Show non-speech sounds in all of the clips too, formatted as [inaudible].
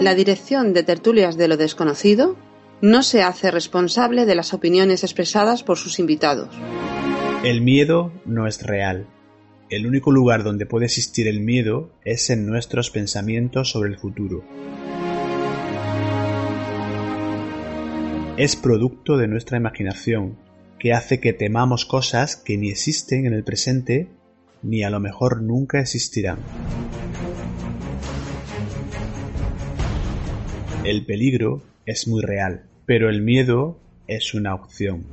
La dirección de Tertulias de lo Desconocido no se hace responsable de las opiniones expresadas por sus invitados. El miedo no es real. El único lugar donde puede existir el miedo es en nuestros pensamientos sobre el futuro. Es producto de nuestra imaginación, que hace que temamos cosas que ni existen en el presente ni a lo mejor nunca existirán. El peligro es muy real, pero el miedo es una opción.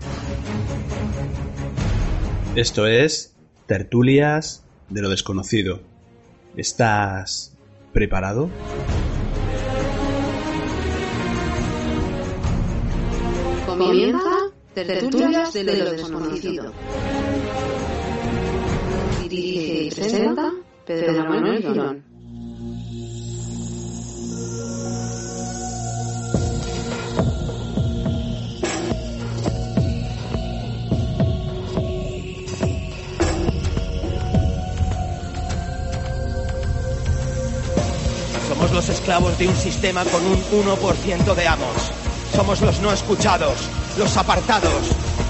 Esto es Tertulias de lo desconocido. ¿Estás preparado? Comienza Tertulias de lo desconocido. Dirige y presenta Pedro Manuel Girón. Los esclavos de un sistema con un 1% de amos. Somos los no escuchados, los apartados,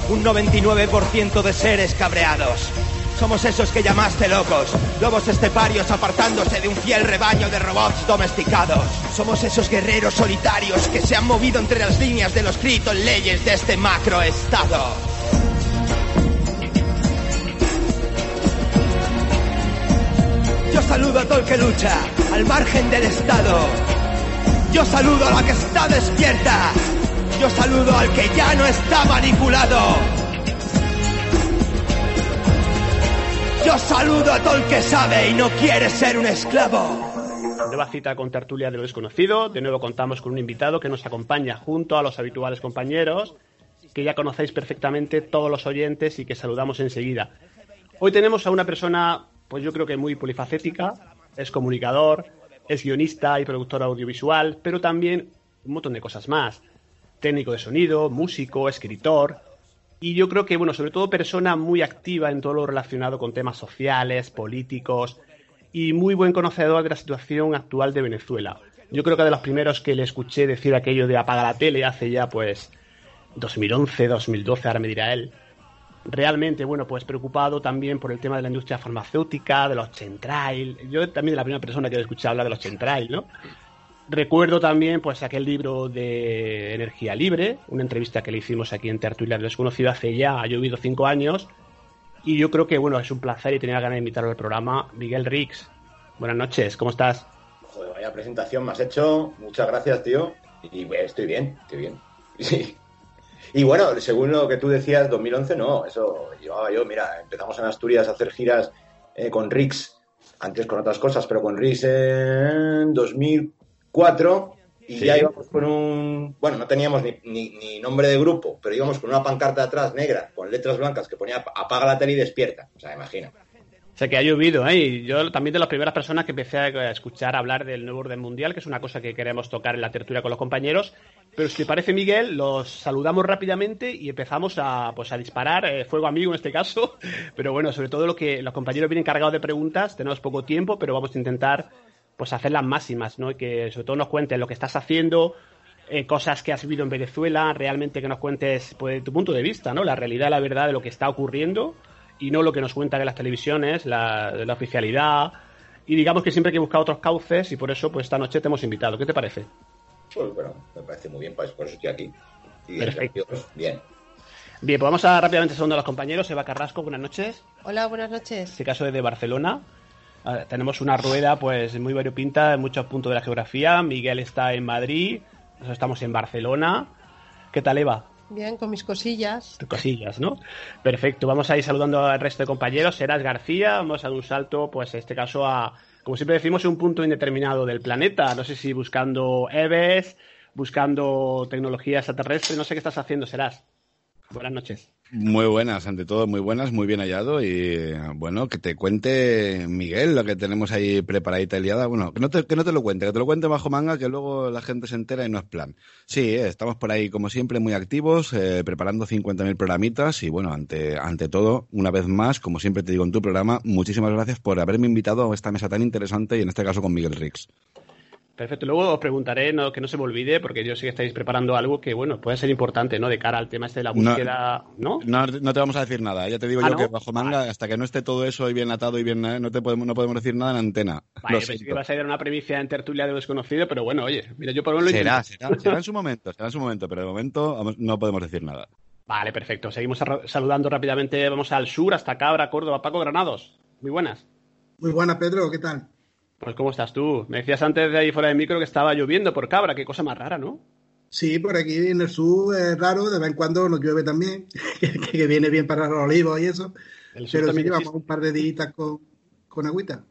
un 99% de seres cabreados. Somos esos que llamaste locos, lobos esteparios apartándose de un fiel rebaño de robots domesticados. Somos esos guerreros solitarios que se han movido entre las líneas de los gritos leyes de este macroestado. Yo saludo a todo el que lucha, al margen del Estado. Yo saludo a la que está despierta. Yo saludo al que ya no está manipulado. Yo saludo a todo el que sabe y no quiere ser un esclavo. Nueva cita con tertulia de lo desconocido. De nuevo contamos con un invitado que nos acompaña junto a los habituales compañeros que ya conocéis perfectamente todos los oyentes y que saludamos enseguida. Hoy tenemos a una persona, pues yo creo que muy polifacética, es comunicador, es guionista y productor audiovisual, pero también un montón de cosas más. Técnico de sonido, músico, escritor. Y yo creo que, bueno, sobre todo persona muy activa en todo lo relacionado con temas sociales, políticos y muy buen conocedor de la situación actual de Venezuela. Yo creo que de los primeros que le escuché decir aquello de apaga la tele hace ya, pues, 2011, 2012, ahora me dirá él. Realmente, bueno, pues preocupado también por el tema de la industria farmacéutica, de los chemtrail. Yo también de la primera persona que he escuchado hablar de los chemtrail, ¿no? Recuerdo también, pues, aquel libro de Energía Libre, una entrevista que le hicimos aquí en Tertulia Desconocido hace ya, ha llovido cinco años. Y yo creo que, bueno, es un placer y tenía ganas de invitarlo al programa. Miguel Rix, buenas noches, ¿cómo estás? Joder, vaya presentación me has hecho. Muchas gracias, tío. Y bueno, estoy bien, estoy bien. [laughs] Sí. Y bueno, según lo que tú decías, 2011 no, eso llevaba yo, mira, empezamos en Asturias a hacer giras eh, con Rix, antes con otras cosas, pero con Rix en 2004 y Sí. ya íbamos con un, bueno, no teníamos ni, ni- ni nombre de grupo, pero íbamos con una pancarta atrás negra, con letras blancas que ponía apaga la tele y despierta, o sea, imagina. Sea que ha llovido, ¿eh? Y yo también de las primeras personas que empecé a escuchar hablar del nuevo orden mundial, que es una cosa que queremos tocar en la tertulia con los compañeros. Pero si te parece, Miguel, los saludamos rápidamente y empezamos a, pues, a disparar, eh, fuego amigo en este caso. [laughs] Pero bueno, sobre todo lo que los compañeros vienen cargados de preguntas, tenemos poco tiempo, pero vamos a intentar pues hacer las máximas, ¿no? Y que sobre todo nos cuentes lo que estás haciendo, eh, cosas que has vivido en Venezuela, realmente que nos cuentes pues, tu punto de vista, ¿no? La realidad, la verdad de lo que está ocurriendo y no lo que nos cuentan en las televisiones, la, la oficialidad. Y digamos que siempre hay que buscar otros cauces y por eso pues esta noche te hemos invitado. ¿Qué te parece? Pues bueno, me parece muy bien, pues por eso estoy aquí. Y Perfecto. bien. Bien, pues vamos a rápidamente segundo a los compañeros. Eva Carrasco, buenas noches. Hola, buenas noches. En este caso es de Barcelona. Ah, tenemos una rueda pues muy variopinta en muchos puntos de la geografía. Miguel está en Madrid, nosotros estamos en Barcelona. ¿Qué tal, Eva? Bien, con mis cosillas. cosillas, ¿no? Perfecto, vamos a ir saludando al resto de compañeros. Serás García, vamos a dar un salto, pues en este caso a, como siempre decimos, un punto indeterminado del planeta. No sé si buscando Eves, buscando tecnología extraterrestre, no sé qué estás haciendo, Serás. Buenas noches. Muy buenas, ante todo, muy buenas, muy bien hallado y bueno, que te cuente Miguel lo que tenemos ahí preparadita el liada. Bueno, que no, te, que no te lo cuente, que te lo cuente bajo manga, que luego la gente se entera y no es plan. Sí, eh, estamos por ahí como siempre muy activos, eh, preparando 50.000 programitas y bueno, ante, ante todo, una vez más, como siempre te digo en tu programa, muchísimas gracias por haberme invitado a esta mesa tan interesante y en este caso con Miguel Rix. Perfecto. Luego os preguntaré, no, que no se me olvide, porque yo sé que estáis preparando algo que, bueno, puede ser importante, ¿no? De cara al tema este de la búsqueda, ¿no? No, no te vamos a decir nada. Ya te digo Ah, yo ¿no? que bajo manga, hasta que no esté todo eso y bien atado y bien, eh, no te podemos, no podemos decir nada en antena. Vale, pensé que ibas a dar una premicia en tertulia de lo desconocido, pero bueno, oye, mira, yo por lo menos lo Será, intento. será, será en [laughs] su momento, será en su momento, pero de momento vamos, no podemos decir nada. Vale, perfecto. Seguimos saludando rápidamente. Vamos al sur, hasta Cabra, Córdoba. Paco Granados. Muy buenas. Muy buena, Pedro, ¿qué tal? Pues, ¿cómo estás tú? Me decías antes de ahí fuera del micro que estaba lloviendo por Cabra. Qué cosa más rara, ¿no? Sí, por aquí en el sur es raro, de vez en cuando nos llueve también, [laughs] que, viene bien para los olivos y eso, El sur pero sí llevamos existe. un par de días con, con agüita.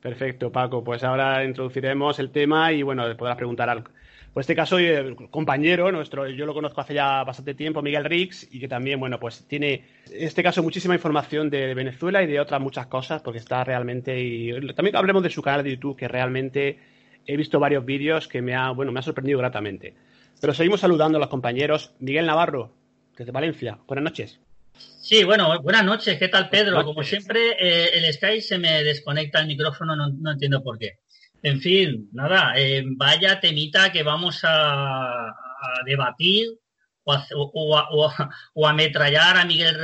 Perfecto, Paco. Pues ahora introduciremos el tema y bueno, podrás preguntar al. Por este caso, eh, compañero nuestro, yo lo conozco hace ya bastante tiempo, Miguel Rix, y que también, bueno, pues tiene, en este caso, muchísima información de Venezuela y de otras muchas cosas, porque está realmente. Y también hablemos de su canal de YouTube, que realmente he visto varios vídeos que me ha, bueno, me ha sorprendido gratamente. Pero seguimos saludando a los compañeros. Miguel Navarro, desde Valencia. Buenas noches. Sí, bueno, buenas noches. ¿Qué tal, Pedro? Como siempre, eh, el Skype se me desconecta el micrófono, no, no entiendo por qué. En fin, nada, eh, vaya temita que vamos a, a debatir o a, o, a, o a- o ametrallar a Miguel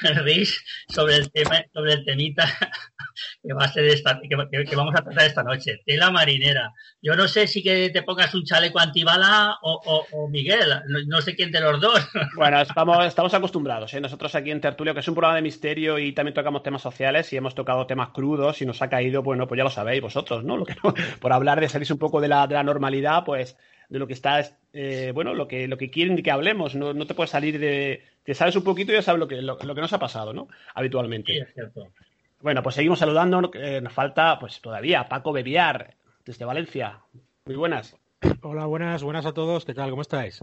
[laughs] Riz sobre el tema, sobre el temita [laughs] que va a ser esta, que- que vamos a tratar esta noche. Tela marinera. Yo no sé si que te pongas un chaleco antibala o, o- o Miguel, no, no sé quién de los dos. [laughs] Bueno, estamos, estamos acostumbrados. ¿eh? Nosotros aquí en Tertulio, que es un programa de misterio y también tocamos temas sociales y hemos tocado temas crudos y nos ha caído, bueno, pues ya lo sabéis vosotros, ¿no? Lo que no- por hablar de salirse un poco de la, de la normalidad, pues de lo que está, eh, bueno, lo que, lo que quieren que hablemos. No, no te puedes salir de... Te sabes un poquito y ya sabes lo que, lo, lo que nos ha pasado, ¿no? Habitualmente. Sí, es cierto. Bueno, pues seguimos saludando. eh, nos falta, pues todavía, Paco Bebiar, desde Valencia. Muy buenas. Hola, buenas, buenas a todos. ¿Qué tal? ¿Cómo estáis?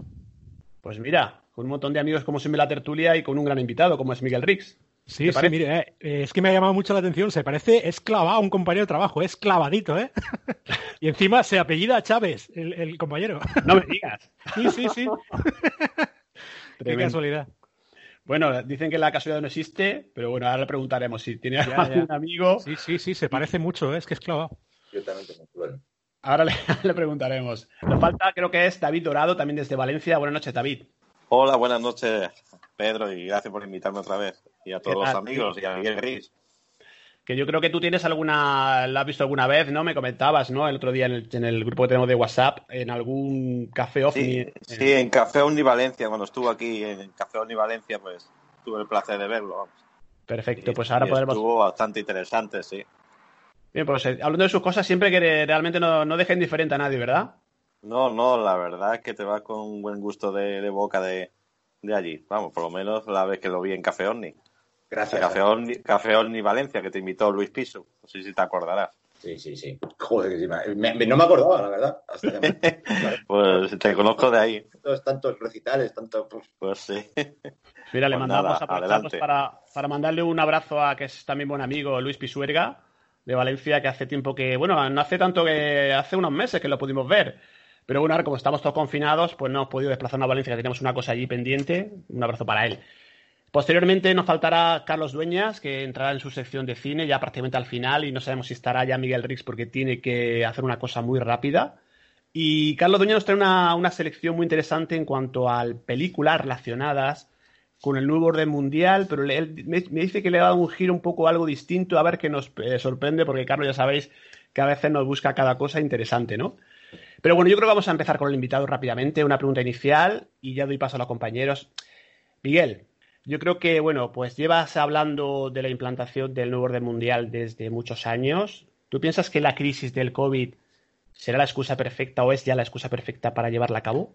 Pues mira, con un montón de amigos como siempre la tertulia y con un gran invitado como es Miguel Rix. Sí, ¿Te sí, parece? mire, eh, es que me ha llamado mucho la atención. Se parece, es clavado a un compañero de trabajo, es clavadito, ¿eh? [laughs] y encima se apellida Chávez, el, el compañero. No me digas. sí, sí, sí. [laughs] Qué Tremendo. casualidad. Bueno, dicen que la casualidad no existe, pero bueno, ahora le preguntaremos si tiene Ya, algún ya. amigo. Sí, sí, sí, se parece mucho, ¿eh? es que es clavado. Yo también tengo bueno. Ahora le, [laughs] le preguntaremos. Nos falta, creo que es David Dorado, también desde Valencia. Buenas noches, David. Hola, buenas noches, Pedro, y gracias por invitarme otra vez. Y a todos ¿Qué los amigos y a Miguel Gris. Que yo creo que tú tienes alguna, la has visto alguna vez, ¿no? Me comentabas, ¿no? El otro día en el, en el grupo que tenemos de WhatsApp, en algún café ovni. Sí, eh, sí, en Café Omni Valencia, cuando estuvo aquí en Café Omni Valencia, pues tuve el placer de verlo. vamos. Perfecto, Y- pues ahora y podremos. Estuvo bastante interesante, sí. Bien, pues eh, hablando de sus cosas, siempre que realmente no, no deja indiferente a nadie, ¿verdad? No, no, la verdad es que te vas con un buen gusto de, de boca de, de allí.Amos, por lo menos la vez que lo vi en Café Omni. Gracias. Café Omni, Café Omni Valencia, que te invitó Luis Piso. No sé si te acordarás. Sí, sí, sí. Joder, que sí, me- me- no me acordaba, la verdad. Hasta que me- [laughs] Pues te conozco de ahí. tantos, tantos recitales, tanto. pues, Pues sí. Mira, le Pues mandamos nada, adelante. para, para mandarle un abrazo a que es también buen amigo Luis Pisuerga de Valencia, que hace tiempo que, bueno, no hace tanto que hace unos meses que lo pudimos ver. Pero bueno, ahora como estamos todos confinados, pues no hemos podido desplazarnos a Valencia, que tenemos una cosa allí pendiente. Un abrazo para él. Posteriormente nos faltará Carlos Dueñas, que entrará en su sección de cine ya prácticamente al final y no sabemos si estará ya Miguel Rix porque tiene que hacer una cosa muy rápida. Y Carlos Dueñas nos trae una, una selección muy interesante en cuanto a películas relacionadas con el nuevo orden mundial, pero le- él me, me dice que le ha dado un giro un poco algo distinto, a ver qué nos eh, sorprende, porque Carlos ya sabéis que a veces nos busca cada cosa interesante, ¿no? Pero bueno, yo creo que vamos a empezar con el invitado rápidamente, una pregunta inicial y ya doy paso a los compañeros. Miguel, yo creo que, bueno, pues llevas hablando de la implantación del nuevo orden mundial desde muchos años. ¿Tú piensas que la crisis del COVID será la excusa perfecta o es ya la excusa perfecta para llevarla a cabo?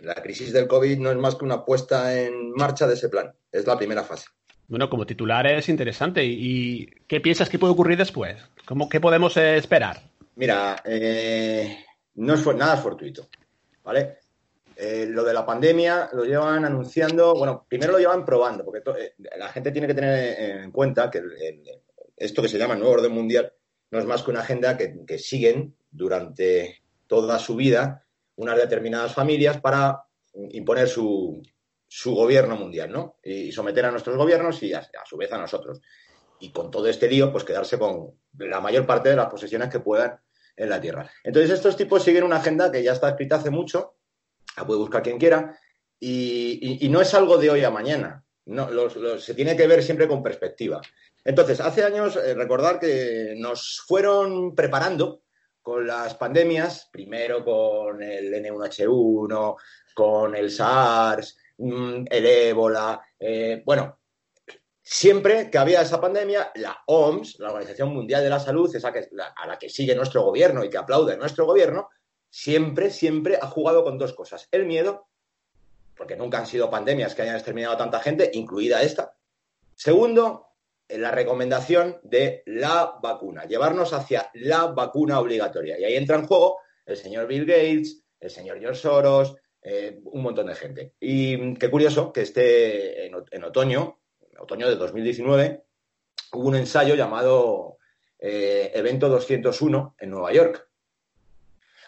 La crisis del COVID no es más que una puesta en marcha de ese plan. Es la primera fase. Bueno, como titular es interesante. ¿Y qué piensas que puede ocurrir después? ¿Cómo, ¿Qué podemos esperar? Mira, eh, no es nada es fortuito, ¿vale? Eh, lo de la pandemia lo llevan anunciando, bueno, primero lo llevan probando, porque eh, la gente tiene que tener en cuenta que esto que se llama nuevo orden mundial no es más que una agenda que, que siguen durante toda su vida unas determinadas familias para imponer su, su gobierno mundial, ¿no? Y someter a nuestros gobiernos y a, a su vez a nosotros. Y con todo este lío, pues quedarse con la mayor parte de las posesiones que puedan en la Tierra. Entonces, estos tipos siguen una agenda que ya está escrita hace mucho, la puede buscar quien quiera, y, y- no es algo de hoy a mañana. No, se tiene que ver siempre con perspectiva. Entonces, hace años, eh, recordar que nos fueron preparando con las pandemias, primero con el N1H1, con el SARS, mm, el ébola, eh, bueno, siempre que había esa pandemia, la OMS, la Organización Mundial de la Salud, esa a la que sigue nuestro gobierno y que aplaude nuestro gobierno, siempre, siempre ha jugado con dos cosas. El miedo, porque nunca han sido pandemias que hayan exterminado a tanta gente, incluida esta. Segundo, eh, la recomendación de la vacuna, llevarnos hacia la vacuna obligatoria. Y ahí entra en juego el señor Bill Gates, el señor George Soros, eh, un montón de gente. Y mm, qué curioso que o- en otoño, otoño de 2019, hubo un ensayo llamado eh, Evento 201 en Nueva York,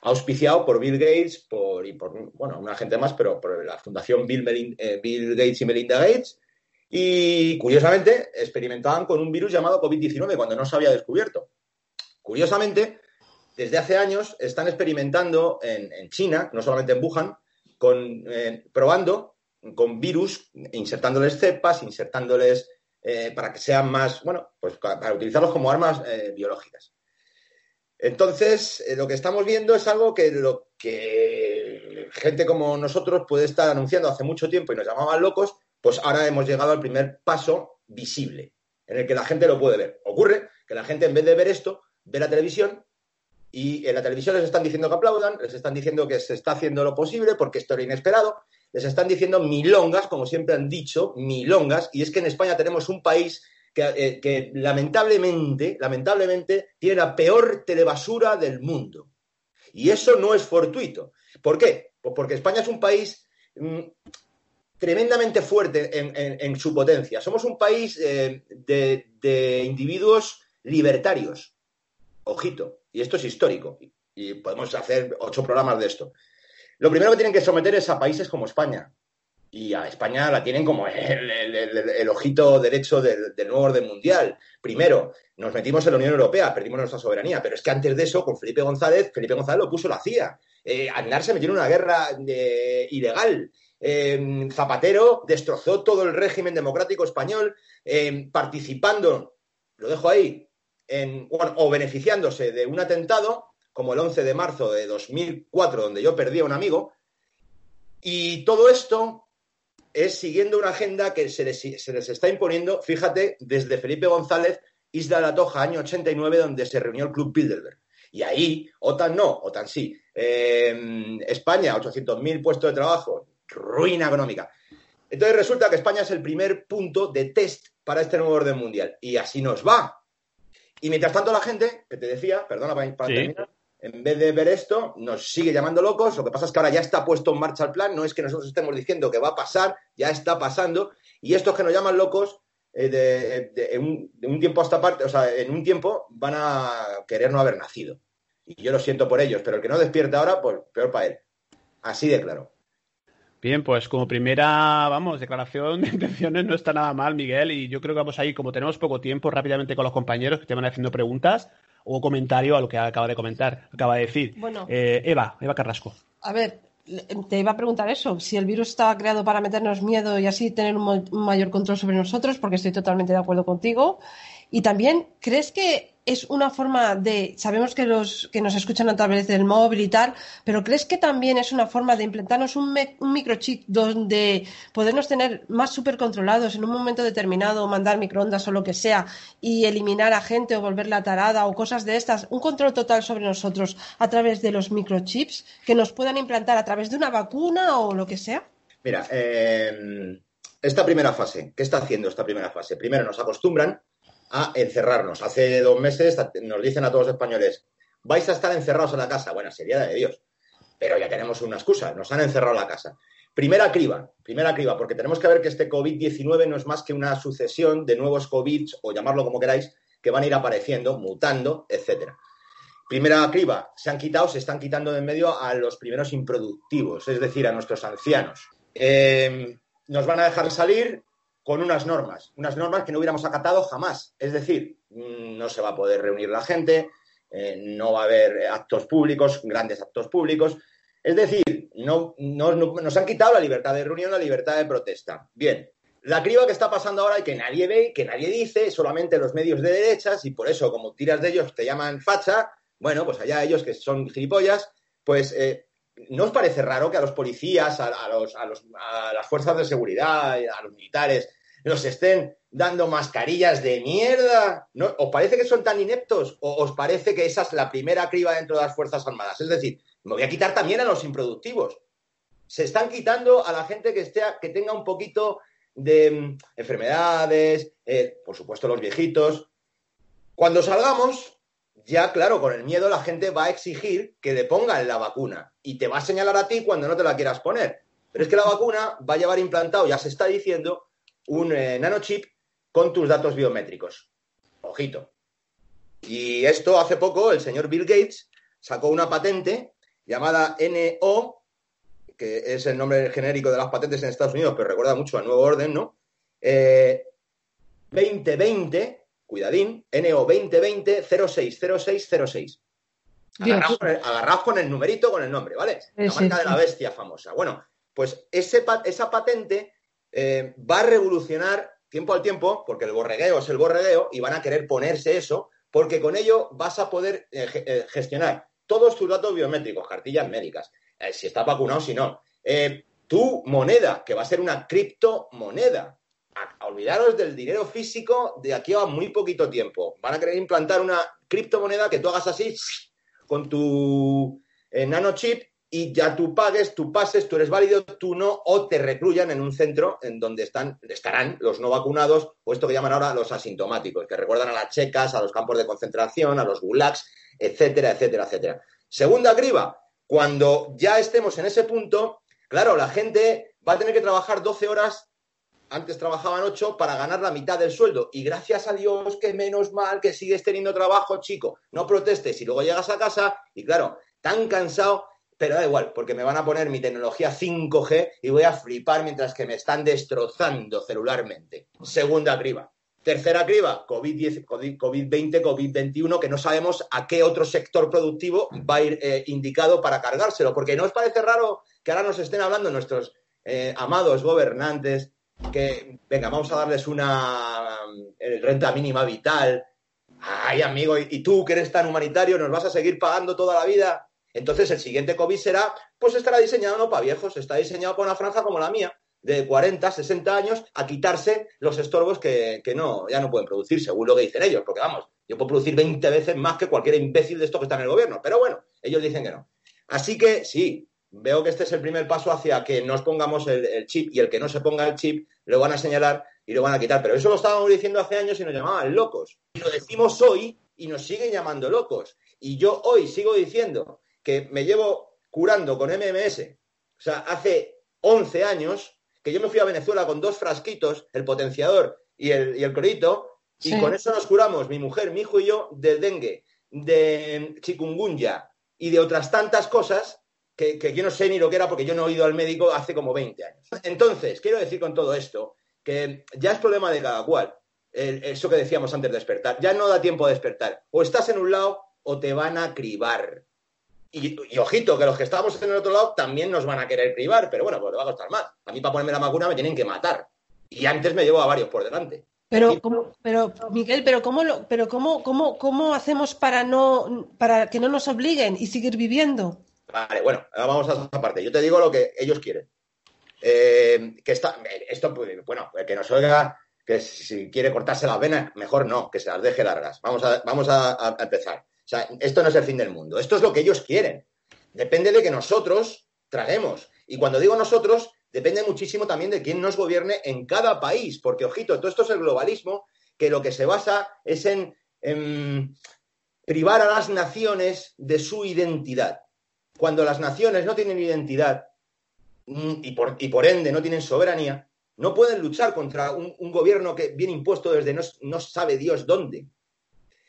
auspiciado por Bill Gates por, y por bueno, una gente más, pero por la fundación Bill, eh, Gates y Melinda Gates. Y curiosamente experimentaban con un virus llamado COVID-19 cuando no se había descubierto. Curiosamente, desde hace años están experimentando en, en China, no solamente en Wuhan, con, eh, probando con virus, insertándoles cepas, insertándoles eh, para que sean más, bueno, pues para, utilizarlos como armas eh, biológicas. Entonces, eh, lo que estamos viendo es algo que lo que gente como nosotros puede estar anunciando hace mucho tiempo y nos llamaban locos, pues ahora hemos llegado al primer paso visible, en el que la gente lo puede ver. Ocurre que la gente en vez de ver esto, ve la televisión y en la televisión les están diciendo que aplaudan, les están diciendo que se está haciendo lo posible porque esto era inesperado, les están diciendo milongas, como siempre han dicho, milongas, y es que en España tenemos un país que, eh, que lamentablemente, lamentablemente, tiene la peor telebasura del mundo. Y eso no es fortuito. ¿Por qué? Pues porque España es un país mm, tremendamente fuerte en, su potencia. Somos un país eh, de, individuos libertarios. Ojito. Y esto es histórico. Y podemos hacer ocho programas de esto. Lo primero que tienen que someter es a países como España. Y a España la tienen como el, ojito derecho del, del nuevo orden mundial. Primero, nos metimos en la Unión Europea, perdimos nuestra soberanía, pero es que antes de eso, con Felipe González, Felipe González lo puso la CIA. Eh, Aznar se metió en una guerra eh, ilegal. Eh, Zapatero destrozó todo el régimen democrático español, eh, participando, lo dejo ahí, en, bueno, o beneficiándose de un atentado, como el 11 de marzo de 2004, donde yo perdí a un amigo. Y todo esto es siguiendo una agenda que se les, se les está imponiendo, fíjate, desde Felipe González, Isla de la Toja, año 89, donde se reunió el Club Bilderberg. Y ahí, OTAN no, OTAN sí. Eh, España, 800.000 puestos de trabajo, ruina económica. Entonces resulta que España es el primer punto de test para este nuevo orden mundial. Y así nos va. Y mientras tanto la gente, que te decía, perdona para, para Sí. terminar, en vez de ver esto, nos sigue llamando locos. Lo que pasa es que ahora ya está puesto en marcha el plan. No es que nosotros estemos diciendo que va a pasar, ya está pasando. Y estos que nos llaman locos, eh, de, un, de un tiempo a esta parte, o sea, en un tiempo van a querer no haber nacido. Y yo lo siento por ellos, pero el que no despierta ahora, pues peor para él. Así de claro. Bien, pues como primera, vamos, declaración de intenciones no está nada mal, Miguel, y yo creo que vamos a ir, como tenemos poco tiempo, rápidamente con los compañeros que te van haciendo preguntas o comentario a lo que acaba de comentar, acaba de decir. Bueno. Eh, Eva, Eva Carrasco. A ver, te iba a preguntar eso, si el virus estaba creado para meternos miedo y así tener un mayor control sobre nosotros, porque estoy totalmente de acuerdo contigo. Y también, ¿crees que es una forma de, sabemos que los que nos escuchan a través del móvil y tal, pero ¿crees que también es una forma de implantarnos un, microchip donde podernos tener más súper controlados en un momento determinado, mandar microondas o lo que sea, y eliminar a gente o volverla tarada o cosas de estas, un control total sobre nosotros a través de los microchips que nos puedan implantar a través de una vacuna o lo que sea? Mira, eh, esta primera fase, ¿qué está haciendo esta primera fase? Primero nos acostumbran a encerrarnos. Hace dos meses nos dicen a todos los españoles, vais a estar encerrados en la casa. Bueno, sería de Dios. Pero ya tenemos una excusa, nos han encerrado en la casa. Primera criba, primera criba, porque tenemos que ver que este COVID-19 no es más que una sucesión de nuevos COVID, o llamarlo como queráis, que van a ir apareciendo, mutando, etcétera. Primera criba, se han quitado, se están quitando de en medio a los primeros improductivos, es decir, a nuestros ancianos. Eh, nos van a dejar salir con unas normas, unas normas que no hubiéramos acatado jamás. Es decir, no se va a poder reunir la gente, eh, no va a haber actos públicos, grandes actos públicos. Es decir, no, no- no- nos han quitado la libertad de reunión, la libertad de protesta. Bien, la criba que está pasando ahora y que nadie ve, que nadie dice, solamente los medios de derechas, y por eso, como tiras de ellos, te llaman facha, bueno, pues allá ellos que son gilipollas, pues eh, ¿no os parece raro que a los policías, a, los, a, los- a las fuerzas de seguridad, a los militares, nos estén dando mascarillas de mierda? ¿Os parece que son tan ineptos? ¿O os parece que esa es la primera criba dentro de las Fuerzas Armadas? Es decir, me voy a quitar también a los improductivos. Se están quitando a la gente que, esté, que tenga un poquito de mm, enfermedades, eh, por supuesto los viejitos. Cuando salgamos, ya claro, con el miedo la gente va a exigir que le pongan la vacuna y te va a señalar a ti cuando no te la quieras poner. Pero es que la vacuna va a llevar implantado, ya se está diciendo, un eh, nanochip con tus datos biométricos. Ojito. Y esto hace poco el señor Bill Gates sacó una patente llamada NO, que es el nombre genérico de las patentes en Estados Unidos, pero recuerda mucho al nuevo orden, ¿no? Eh, 2020, cuidadín, NO 2020 060606. Dios. Agarraos con, el, con el numerito, con el nombre, ¿vale? La Sí, marca sí, de la bestia famosa. Bueno, pues ese esa patente eh, va a revolucionar tiempo al tiempo, porque el borregueo es el borregueo, y van a querer ponerse eso, porque con ello vas a poder eh, eh, gestionar todos tus datos biométricos, cartillas médicas, eh, si estás vacunado, si no. Tu moneda, que va a ser una criptomoneda. Olvidaros del dinero físico de aquí a muy poquito tiempo. Van a querer implantar una criptomoneda que tú hagas así [sniffs] con tu eh, nanochip y ya tú pagues, tú pases, tú eres válido, tú no, o te recluyan en un centro en donde están, estarán los no vacunados o esto que llaman ahora los asintomáticos, que recuerdan a las checas, a los campos de concentración, a los gulags, etcétera, etcétera, etcétera. Segunda criba, cuando ya estemos en ese punto, claro, la gente va a tener que trabajar 12 horas antes trabajaban 8 para ganar la mitad del sueldo. Y gracias a Dios, que menos mal que sigues teniendo trabajo, chico. No protestes y luego llegas a casa y claro, tan cansado, pero da igual, porque me van a poner mi tecnología 5G y voy a flipar mientras que me están destrozando celularmente. Segunda criba. Tercera criba, COVID-10, COVID- COVID-20, COVID-21, que no sabemos a qué otro sector productivo va a ir eh, indicado para cargárselo. Porque ¿no os parece raro que ahora nos estén hablando nuestros eh, amados gobernantes que, venga, vamos a darles una renta mínima vital. Ay, amigo, y, y tú que eres tan humanitario, ¿nos vas a seguir pagando toda la vida? Entonces el siguiente COVID será, pues estará diseñado no para viejos, está diseñado para una franja como la mía, de 40, 60 años, a quitarse los estorbos que, que no, ya no pueden producir, según lo que dicen ellos, porque vamos, yo puedo producir 20 veces más que cualquier imbécil de estos que está en el gobierno, pero bueno, ellos dicen que no. Así que sí, veo que este es el primer paso hacia que nos pongamos el, el chip y el que no se ponga el chip lo van a señalar y lo van a quitar. Pero eso lo estábamos diciendo hace años y nos llamaban locos. Y lo decimos hoy y nos siguen llamando locos. Y yo hoy sigo diciendo que me llevo curando con MMS, o sea, hace 11 años que yo me fui a Venezuela con dos frasquitos, el potenciador y el, y el clorito, y Sí. con eso nos curamos, mi mujer, mi hijo y yo, del dengue, de chikungunya y de otras tantas cosas que, que yo no sé ni lo que era porque yo no he ido al médico hace como 20 años. Entonces, quiero decir con todo esto que ya es problema de cada cual. El- eso que decíamos antes de despertar. Ya no da tiempo de despertar. O estás en un lado o te van a cribar. Y, y ojito, que los que estamos en el otro lado también nos van a querer cribar, pero bueno, pues le va a costar más. A mí para ponerme la vacuna me tienen que matar. Y antes me llevo a varios por delante. Pero, ¿cómo- pero Miguel, pero cómo lo, pero cómo, cómo, cómo hacemos para no, para que no nos obliguen y seguir viviendo? Vale, bueno, vamos a esa parte. Yo te digo lo que ellos quieren. Eh, que está, esto, pues, bueno, que nos oiga, que si quiere cortarse las venas, mejor no, que se las deje largas. Vamos a, vamos a, empezar. O sea, esto no es el fin del mundo. Esto es lo que ellos quieren. Depende de que nosotros traguemos. Y cuando digo nosotros, depende muchísimo también de quién nos gobierne en cada país. Porque, ojito, todo esto es el globalismo, que lo que se basa es en privar a las naciones de su identidad. Cuando las naciones no tienen identidad mm, y por, y por ende no tienen soberanía, no pueden luchar contra un, gobierno que viene impuesto desde no, sabe Dios dónde.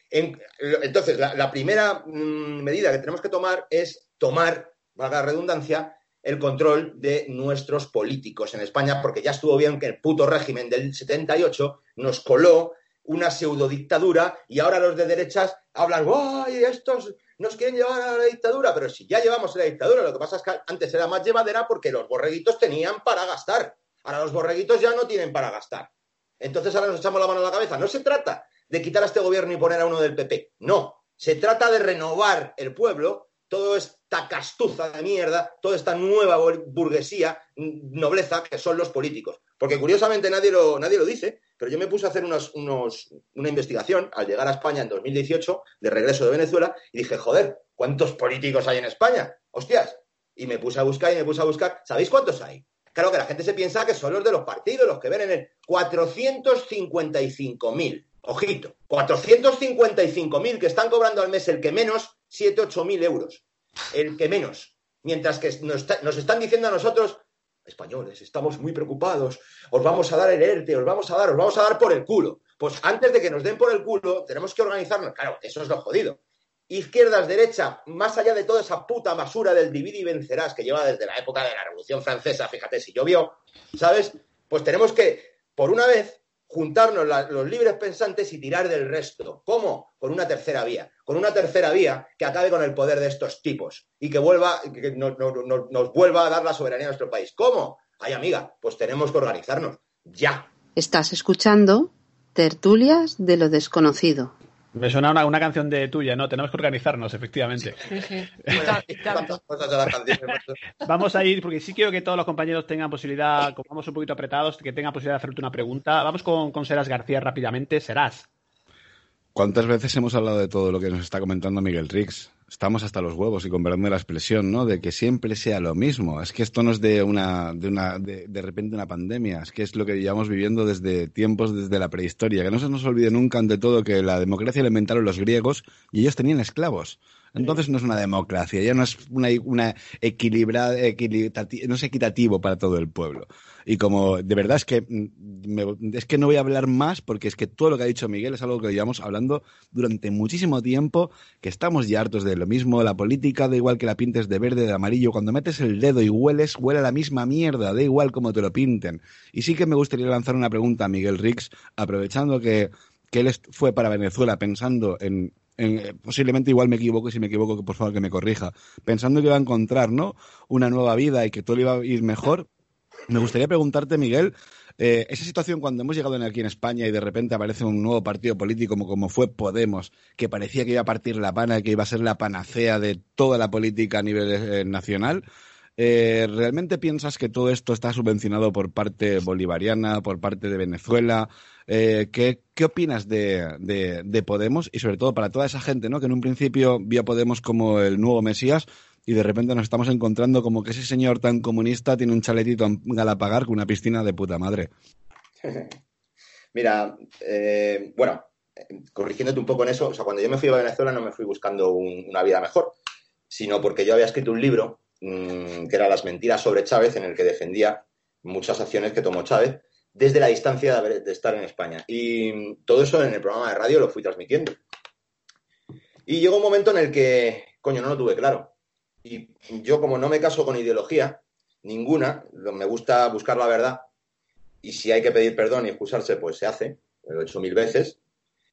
En- entonces, la, primera mm, medida que tenemos que tomar es tomar, valga la redundancia, el control de nuestros políticos en España, porque ya estuvo bien que el puto régimen del 78 nos coló una pseudo dictadura y ahora los de derechas hablan, ¡ay, estos nos quieren llevar a la dictadura! Pero si ya llevamos la dictadura, lo que pasa es que antes era más llevadera porque los borreguitos tenían para gastar. Ahora los borreguitos ya no tienen para gastar. Entonces ahora nos echamos la mano a la cabeza. No se trata de quitar a este gobierno y poner a uno del PP. No. Se trata de renovar el pueblo, toda esta castuza de mierda, toda esta nueva burguesía, nobleza que son los políticos. Porque curiosamente nadie lo, nadie lo dice, pero yo me puse a hacer unos, una investigación al llegar a España en 2018, de regreso de Venezuela, y dije, joder, ¿cuántos políticos hay en España? Hostias. Y me puse a buscar y me puse a buscar. ¿Sabéis cuántos hay? Claro que la gente se piensa que son los de los partidos, los que ven en el 455.000. Ojito, 455.000 que están cobrando al mes el que menos 7, 8 mil euros. El que menos. Mientras que nos, nos, están diciendo a nosotros, españoles, estamos muy preocupados, os vamos a dar el ERTE, os vamos a dar, os vamos a dar por el culo. Pues antes de que nos den por el culo, tenemos que organizarnos. Claro, eso es lo jodido izquierdas, derecha, más allá de toda esa puta basura del divide y vencerás que lleva desde la época de la Revolución Francesa, fíjate, si llovió, ¿sabes? Pues tenemos que, por una vez, juntarnos los libres pensantes y tirar del resto. ¿Cómo? Con una tercera vía. Con una tercera vía que acabe con el poder de estos tipos y que vuelva, que nos, nos vuelva a dar la soberanía a nuestro país. ¿Cómo? Ay, amiga, pues tenemos que organizarnos. Ya. Estás escuchando Tertulias de lo desconocido. Me suena una, una, canción de tuya, ¿no? Tenemos que organizarnos, efectivamente. [laughs] vamos a ir, porque sí quiero que todos los compañeros tengan posibilidad, como vamos un poquito apretados, que tengan posibilidad de hacerte una pregunta. Vamos con, con Seras García rápidamente. Serás. ¿Cuántas veces hemos hablado de todo lo que nos está comentando Miguel Rix? estamos hasta los huevos y con la expresión, ¿no? De que siempre sea lo mismo. Es que esto no es de una, de una, de, de, repente una pandemia. Es que es lo que llevamos viviendo desde tiempos, desde la prehistoria. Que no se nos olvide nunca, ante todo, que la democracia la inventaron los griegos y ellos tenían esclavos. Entonces no es una democracia, ya no es una, una equilibrada, no es equitativo para todo el pueblo. Y como de verdad es que mm, es que no voy a hablar más porque es que todo lo que ha dicho Miguel es algo que llevamos hablando durante muchísimo tiempo, que estamos ya hartos de lo mismo, la política da igual que la pintes de verde, de amarillo, cuando metes el dedo y hueles, huele a la misma mierda, da igual como te lo pinten. Y sí que me gustaría lanzar una pregunta a Miguel Rix, aprovechando que, que él fue para Venezuela pensando en eh, posiblemente igual me equivoco y si me equivoco, que por favor que me corrija, pensando que iba a encontrar ¿no? una nueva vida y que todo iba a ir mejor, me gustaría preguntarte, Miguel, eh, esa situación cuando hemos llegado aquí en España y de repente aparece un nuevo partido político como, fue Podemos, que parecía que iba a partir la pana, que iba a ser la panacea de toda la política a nivel eh, nacional, eh, ¿Realmente piensas que todo esto está subvencionado por parte bolivariana, por parte de Venezuela? ¿qué, opinas de, Podemos y sobre todo para toda esa gente ¿no? que en un principio vio a Podemos como el nuevo Mesías y de repente nos estamos encontrando como que ese señor tan comunista tiene un chaletito en Galapagar con una piscina de puta madre? [laughs] Mira, eh, bueno, corrigiéndote un poco en eso, o sea, cuando yo me fui a Venezuela no me fui buscando una vida mejor, sino porque yo había escrito un libro Mm, que era Las mentiras sobre Chávez, en el que defendía muchas acciones que tomó Chávez desde la distancia de, estar en España. Y todo eso en el programa de radio lo fui transmitiendo. Y llegó un momento en el que, coño, no lo tuve claro. Y yo, como no me caso con ideología, ninguna, me gusta buscar la verdad, y si hay que pedir perdón y excusarse, pues se hace, lo he hecho mil veces,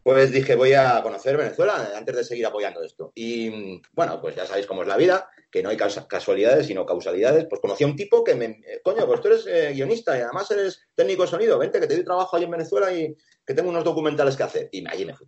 pues dije, voy a conocer Venezuela antes de seguir apoyando esto. Y bueno, pues ya sabéis cómo es la vida que no hay casualidades, sino causalidades, pues conocí a un tipo que me, eh, coño, pues tú eres eh, guionista y además eres técnico de sonido, vente que te doy trabajo ahí en Venezuela y que tengo unos documentales que hacer. Y allí me fui.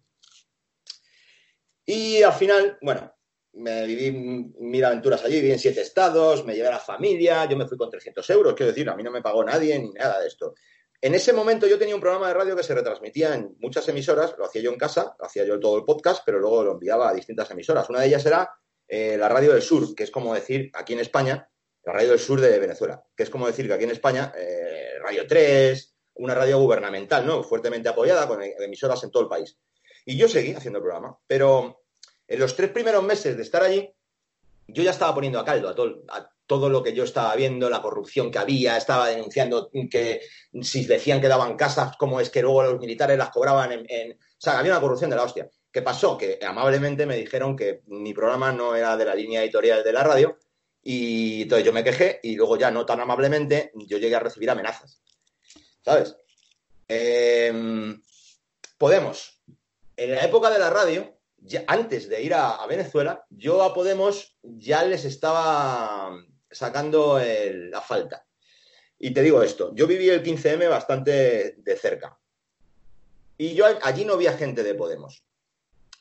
Y al final, bueno, me viví mil aventuras allí, viví en siete estados, me llevé a la familia, yo me fui con 300 euros, quiero decir, a mí no me pagó nadie ni nada de esto. En ese momento yo tenía un programa de radio que se retransmitía en muchas emisoras, lo hacía yo en casa, lo hacía yo todo el podcast, pero luego lo enviaba a distintas emisoras. Una de ellas era eh, la radio del sur, que es como decir aquí en España, la radio del sur de Venezuela, que es como decir que aquí en España, eh, Radio 3, una radio gubernamental, ¿no? Fuertemente apoyada con emisoras en todo el país. Y yo seguí haciendo el programa, pero en los tres primeros meses de estar allí, yo ya estaba poniendo a caldo a todo, lo que yo estaba viendo, la corrupción que había, estaba denunciando que si decían que daban casas, como es que luego los militares las cobraban en, en... O sea, había una corrupción de la hostia. ¿Qué pasó? Que amablemente me dijeron que mi programa no era de la línea editorial de la radio y entonces yo me quejé y luego ya no tan amablemente yo llegué a recibir amenazas. ¿Sabes? Em, Podemos. En la época de la radio, antes de ir a, a Venezuela, yo a Podemos ya les estaba sacando la falta. Y te digo esto, yo viví el 15M bastante de cerca. Y yo allí no había gente de Podemos.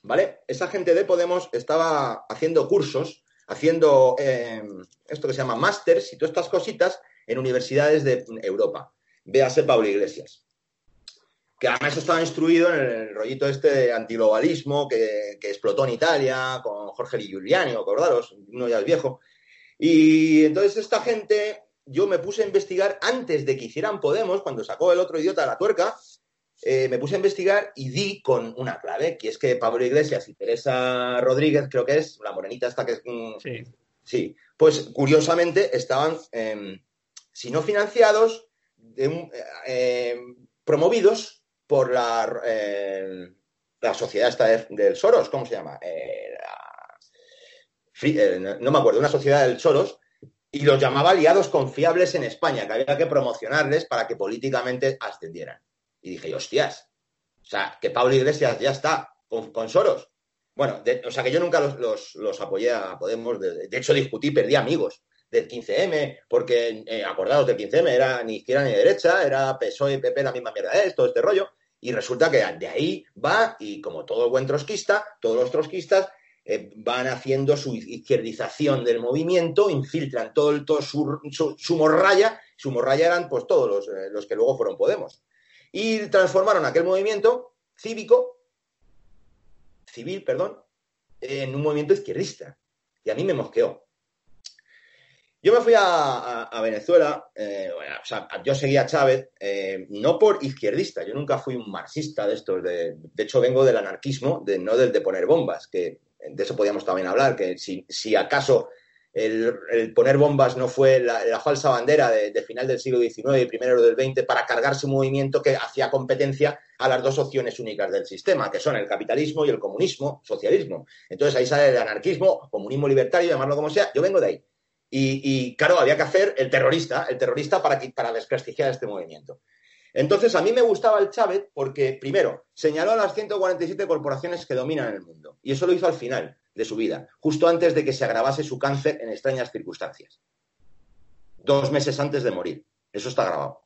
¿Vale? Esa gente de Podemos estaba haciendo cursos, haciendo eh, esto que se llama másters y todas estas cositas en universidades de Europa. Véase Pablo Iglesias. Que además estaba instruido en el rollito este de antiglobalismo que, que explotó en Italia con Jorge Giuliani, acordaros, uno ya es viejo. Y entonces esta gente, yo me puse a investigar antes de que hicieran Podemos, cuando sacó el otro idiota la tuerca, eh, me puse a investigar y di con una clave, que es que Pablo Iglesias y Teresa Rodríguez, creo que es, la morenita esta que es... mm, Sí. Sí, pues curiosamente estaban, eh, si no financiados, de eh, promovidos por la, eh, la sociedad esta de- del Soros, ¿cómo se llama? Eh, eh, no me acuerdo, una sociedad del Soros, y los llamaba aliados confiables en España, que había que promocionarles para que políticamente ascendieran. Y dije, hostias, o sea, que Pablo Iglesias ya está con, con Soros. Bueno, o sea que yo nunca los, los- apoyé a Podemos, de, hecho discutí, perdí amigos del 15M, porque eh, acordados del 15M, era ni izquierda ni derecha, era PSOE y PP la misma mierda, es todo este rollo, y resulta que de ahí va, y como todo buen trotskista, todos los trotskistas eh, van haciendo su izquierdización del movimiento, infiltran todo, el, todo su, su, su morralla, su morralla eran pues todos los, eh, los que luego fueron Podemos, y transformaron aquel movimiento cívico, civil, perdón, en un movimiento izquierdista, y a mí me mosqueó. Yo me fui a, Venezuela, eh, o sea, yo seguía a Chávez, eh, no por izquierdista, yo nunca fui un marxista de estos, de, de hecho vengo del anarquismo, de, no del de poner bombas, que de eso podíamos también hablar, que si, acaso el, poner bombas no fue la, falsa bandera de, de final del siglo XIX y primero del XX para cargarse un movimiento que hacía competencia a las dos opciones únicas del sistema, que son el capitalismo y el comunismo, socialismo. Entonces ahí sale el anarquismo, comunismo libertario, llamarlo como sea, yo vengo de ahí. Y, claro, había que hacer el terrorista, el terrorista para, para desprestigiar este movimiento. Entonces, a mí me gustaba el Chávez porque, primero, señaló a las 147 corporaciones que dominan el mundo. Y eso lo hizo al final de su vida, justo antes de que se agravase su cáncer en extrañas circunstancias. Dos meses antes de morir. Eso está grabado.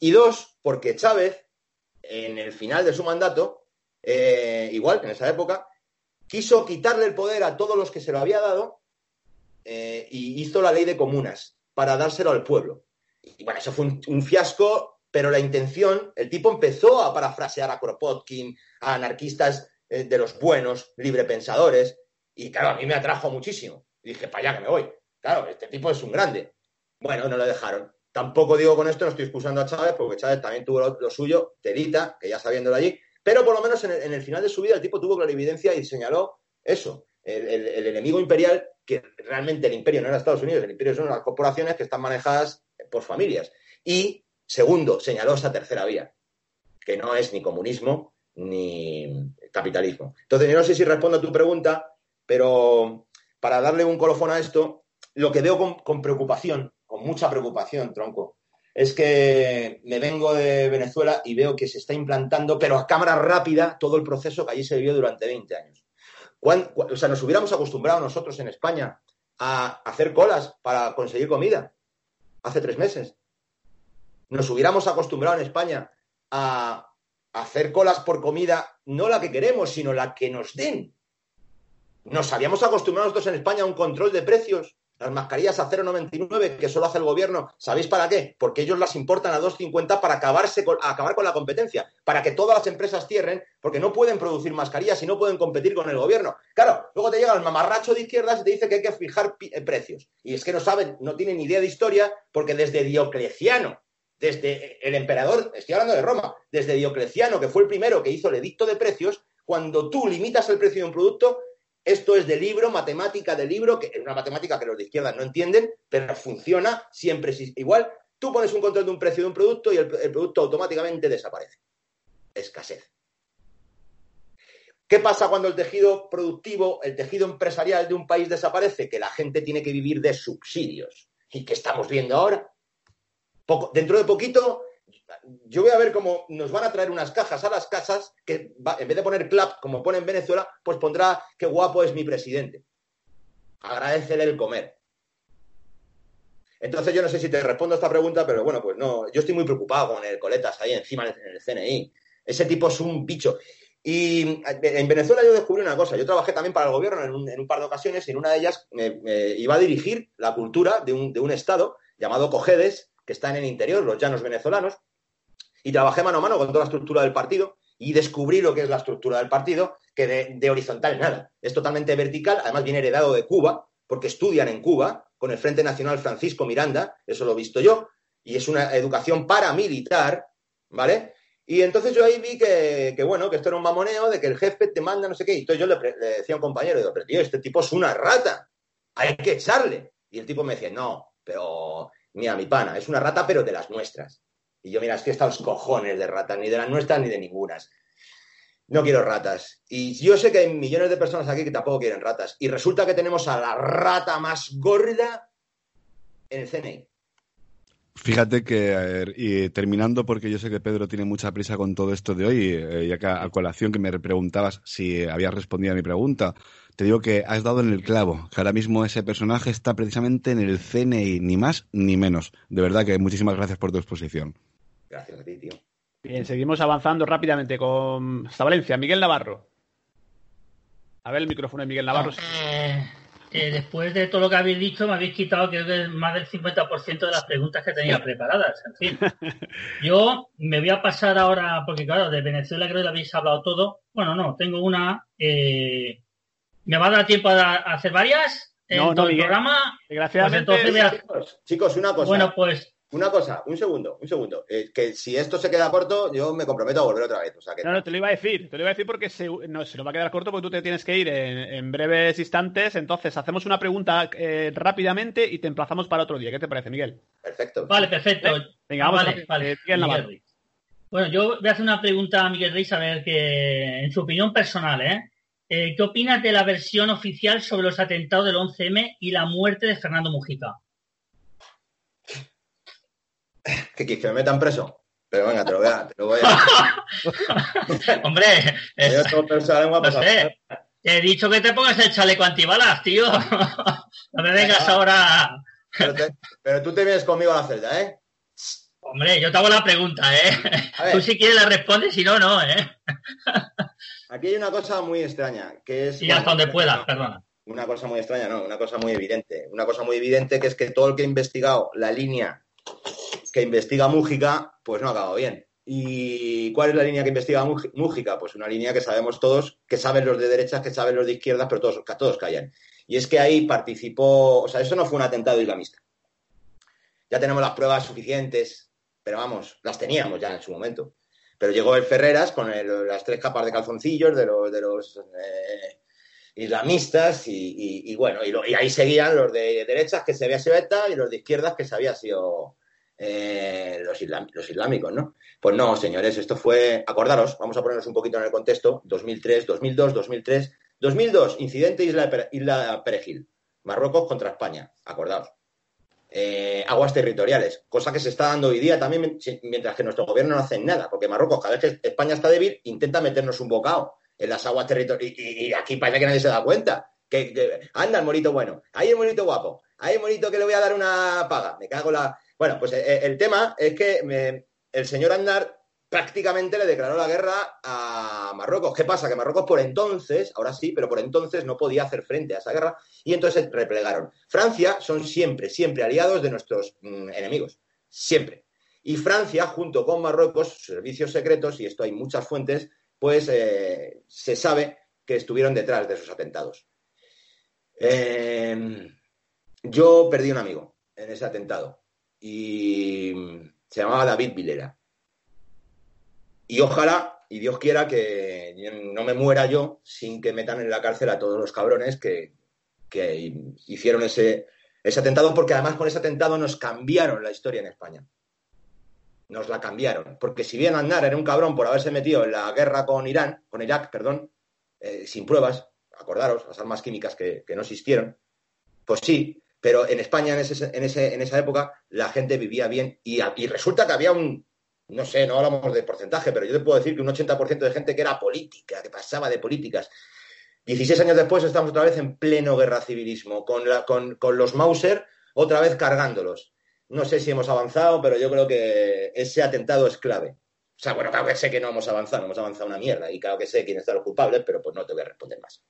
Y dos, porque Chávez, en el final de su mandato, eh, igual que en esa época, quiso quitarle el poder a todos los que se lo había dado eh, y hizo la ley de comunas para dárselo al pueblo. Y bueno, eso fue un, fiasco, pero la intención, el tipo empezó a parafrasear a Kropotkin, a anarquistas eh, de los buenos, librepensadores, y claro, a mí me atrajo muchísimo. Y dije, para allá que me voy. Claro, este tipo es un grande. Bueno, no lo dejaron. Tampoco digo con esto, no estoy excusando a Chávez, porque Chávez también tuvo lo, lo suyo, telita, que ya sabiéndolo allí, pero por lo menos en el, en el final de su vida el tipo tuvo clarividencia y señaló eso, el, enemigo imperial, que realmente el imperio no era Estados Unidos, el imperio son las corporaciones que están manejadas por familias. Y, segundo, señaló esa tercera vía, que no es ni comunismo ni capitalismo. Entonces, yo no sé si respondo a tu pregunta, pero para darle un colofón a esto, lo que veo con, con preocupación, con mucha preocupación, tronco, es que me vengo de Venezuela y veo que se está implantando, pero a cámara rápida, todo el proceso que allí se vivió durante 20 años. ¿Cuán- cu- o sea, nos hubiéramos acostumbrado nosotros en España a hacer colas para conseguir comida hace tres meses. Nos hubiéramos acostumbrado en España a hacer colas por comida, no la que queremos, sino la que nos den. Nos habíamos acostumbrado nosotros en España a un control de precios. Las mascarillas a 0,99 que solo hace el gobierno. ¿Sabéis para qué? Porque ellos las importan a 2,50 para acabarse con, acabar con la competencia. Para que todas las empresas cierren, porque no pueden producir mascarillas y no pueden competir con el gobierno. Claro, luego te llega el mamarracho de izquierdas y te dice que hay que fijar eh, precios. Y es que no saben, no tienen ni idea de historia, porque desde Diocleciano, desde el emperador, estoy hablando de Roma, desde Diocleciano, que fue el primero que hizo el edicto de precios, cuando tú limitas el precio de un producto, esto es de libro, matemática de libro, que es una matemática que los de izquierda no entienden, pero funciona siempre es igual. Tú pones un control de un precio de un producto y el, el producto automáticamente desaparece. Escasez. ¿Qué pasa cuando el tejido productivo, el tejido empresarial de un país desaparece? Que la gente tiene que vivir de subsidios. ¿Y qué estamos viendo ahora? Poco- dentro de poquito yo voy a ver cómo nos van a traer unas cajas a las casas que en vez de poner clap, como pone en Venezuela, pues pondrá qué guapo es mi presidente. Agradecele el comer. Entonces yo no sé si te respondo a esta pregunta, pero bueno, pues no, yo estoy muy preocupado con el Coletas ahí encima en el CNI. Ese tipo es un bicho. Y en Venezuela yo descubrí una cosa, yo trabajé también para el gobierno en un, par de ocasiones y en una de ellas iba a dirigir la cultura de un, de un estado llamado Cojedes, que está en el interior, los llanos venezolanos, y trabajé mano a mano con toda la estructura del partido y descubrí lo que es la estructura del partido, que de, de horizontal nada, es totalmente vertical, además viene heredado de Cuba, porque estudian en Cuba con el Frente Nacional Francisco Miranda, eso lo he visto yo, y es una educación paramilitar, ¿vale? Y entonces yo ahí vi que, bueno, que esto era un mamoneo, de que el jefe te manda no sé qué, y entonces yo le decía a un compañero, digo, pero tío, este tipo es una rata, hay que echarle. Y el tipo me decía, no, pero, mira, mi pana, es una rata, pero de las nuestras. Y yo, mira, es que estos cojones de ratas, ni de las nuestras ni de ningunas. No quiero ratas. Y yo sé que hay millones de personas aquí que tampoco quieren ratas. Y resulta que tenemos a la rata más gorda en el CNI. Fíjate que, y terminando, porque yo sé que Pedro tiene mucha prisa con todo esto de hoy, eh, ya que a, a colación que me preguntabas si habías respondido a mi pregunta, te digo que has dado en el clavo, que ahora mismo ese personaje está precisamente en el CNI, ni más ni menos. De verdad que muchísimas gracias por tu exposición. Gracias a ti, tío. Bien, seguimos avanzando rápidamente con hasta Valencia. Miguel Navarro. A ver el micrófono de Miguel Navarro. Eh, eh, después de todo lo que habéis dicho, me habéis quitado creo que más del 50% de las preguntas que tenía preparadas. En fin, [laughs] yo me voy a pasar ahora, porque claro, de Venezuela creo que lo habéis hablado todo. Bueno, no, tengo una. eh, ¿Me va a dar tiempo a, a hacer varias? en No, no, todo el Miguel. programa? Desgraciadamente, Pues entonces Chicos, chicos, una cosa. Bueno, pues Una cosa, un segundo, un segundo. Eh, que si esto se queda corto, yo me comprometo a volver otra vez. O sea que No, no, te lo iba a decir. Te lo iba a decir porque se, no, se nos va a quedar corto porque tú te tienes que ir en, en breves instantes. Entonces, hacemos una pregunta eh, rápidamente y te emplazamos para otro día. ¿Qué te parece, Miguel? Perfecto. Vale, perfecto. Venga, vamos vale, a vale. eh, Miguel Navarro. Miguel Ruiz. Bueno, yo voy a hacer una pregunta a Miguel Reis a ver que, en su opinión personal, ¿eh? Eh, ¿Qué opinas de la versión oficial sobre los atentados del 11M y la muerte de Fernando Mujica? [laughs] ¿Qué quieres? ¿Que me metan preso? Pero venga, te lo voy a... Te lo voy a... [laughs] Hombre, Yo lengua, no sé. Te he dicho que te pongas el chaleco antibalas, tío. [laughs] No me vengas ahora. Pero, te- pero tú te vienes conmigo a la celda, ¿eh? Hombre, yo te hago la pregunta, ¿eh? Tú si quieres la respondes, si no, no, ¿eh? Aquí hay una cosa muy extraña, que es... Y hasta donde puedas, perdona. Una cosa muy extraña, no, una cosa muy evidente. Una cosa muy evidente que es que todo el que ha investigado la línea que investiga Mújica, pues no ha acabado bien. ¿Y cuál es la línea que investiga Mújica? Pues una línea que sabemos todos, que saben los de derechas, que saben los de izquierdas, pero todos, que todos callan. Y es que ahí participó, o sea, eso no fue un atentado islamista. Ya tenemos las pruebas suficientes, pero vamos, las teníamos ya en su momento. Pero llegó el Ferreras con las tres capas de calzoncillos de los, de los eh, islamistas y, y- bueno, y, lo- ahí seguían los de derechas que se había sido ETA y los de izquierdas que se había sido eh, los, islámicos, ¿no? Pues no, señores, esto fue, acordaros, vamos a ponernos un poquito en el contexto, 2003, 2002, 2003, 2002, incidente Isla, Isla Perejil, Marruecos contra España, acordaos. Eh, aguas territoriales, cosa que se está dando hoy día también mientras que nuestro gobierno no hace nada, porque Marruecos, cada vez que España está débil, intenta meternos un bocado en las aguas territoriales y, aquí parece que nadie se da cuenta. Que, anda el monito bueno, ahí el monito guapo, ahí el monito que le voy a dar una paga, me cago la... Bueno, pues eh, el tema es que me- el señor Andar prácticamente le declaró la guerra a Marruecos. ¿Qué pasa? Que Marruecos por entonces, ahora sí, pero por entonces no podía hacer frente a esa guerra y entonces se replegaron. Francia son siempre, siempre aliados de nuestros mm, enemigos. Siempre. Y Francia, junto con Marruecos, servicios secretos, y esto hay muchas fuentes, pues eh, se sabe que estuvieron detrás de esos atentados. Eh, yo perdí un amigo en ese atentado y se llamaba David Vilera. Y ojalá, y Dios quiera, que no me muera yo sin que metan en la cárcel a todos los cabrones que, que hicieron ese, ese atentado, porque además con ese atentado nos cambiaron la historia en España. Nos la cambiaron. Porque si bien Aznar era un cabrón por haberse metido en la guerra con Irán, con Irak, perdón, eh, sin pruebas, acordaros, las armas químicas que, que no existieron, pues sí, pero en España en, ese, en, ese, en esa época la gente vivía bien y, y resulta que había un, no sé, no hablamos de porcentaje, pero yo te puedo decir que un 80% de gente que era política, que pasaba de políticas. 16 años después estamos otra vez en pleno guerra civilismo, con, la, con, con los Mauser otra vez cargándolos. No sé si hemos avanzado, pero yo creo que ese atentado es clave. O sea, bueno, claro que sé que no hemos avanzado, hemos avanzado una mierda, y claro que sé quiénes son los culpables, pero pues no te voy a responder más.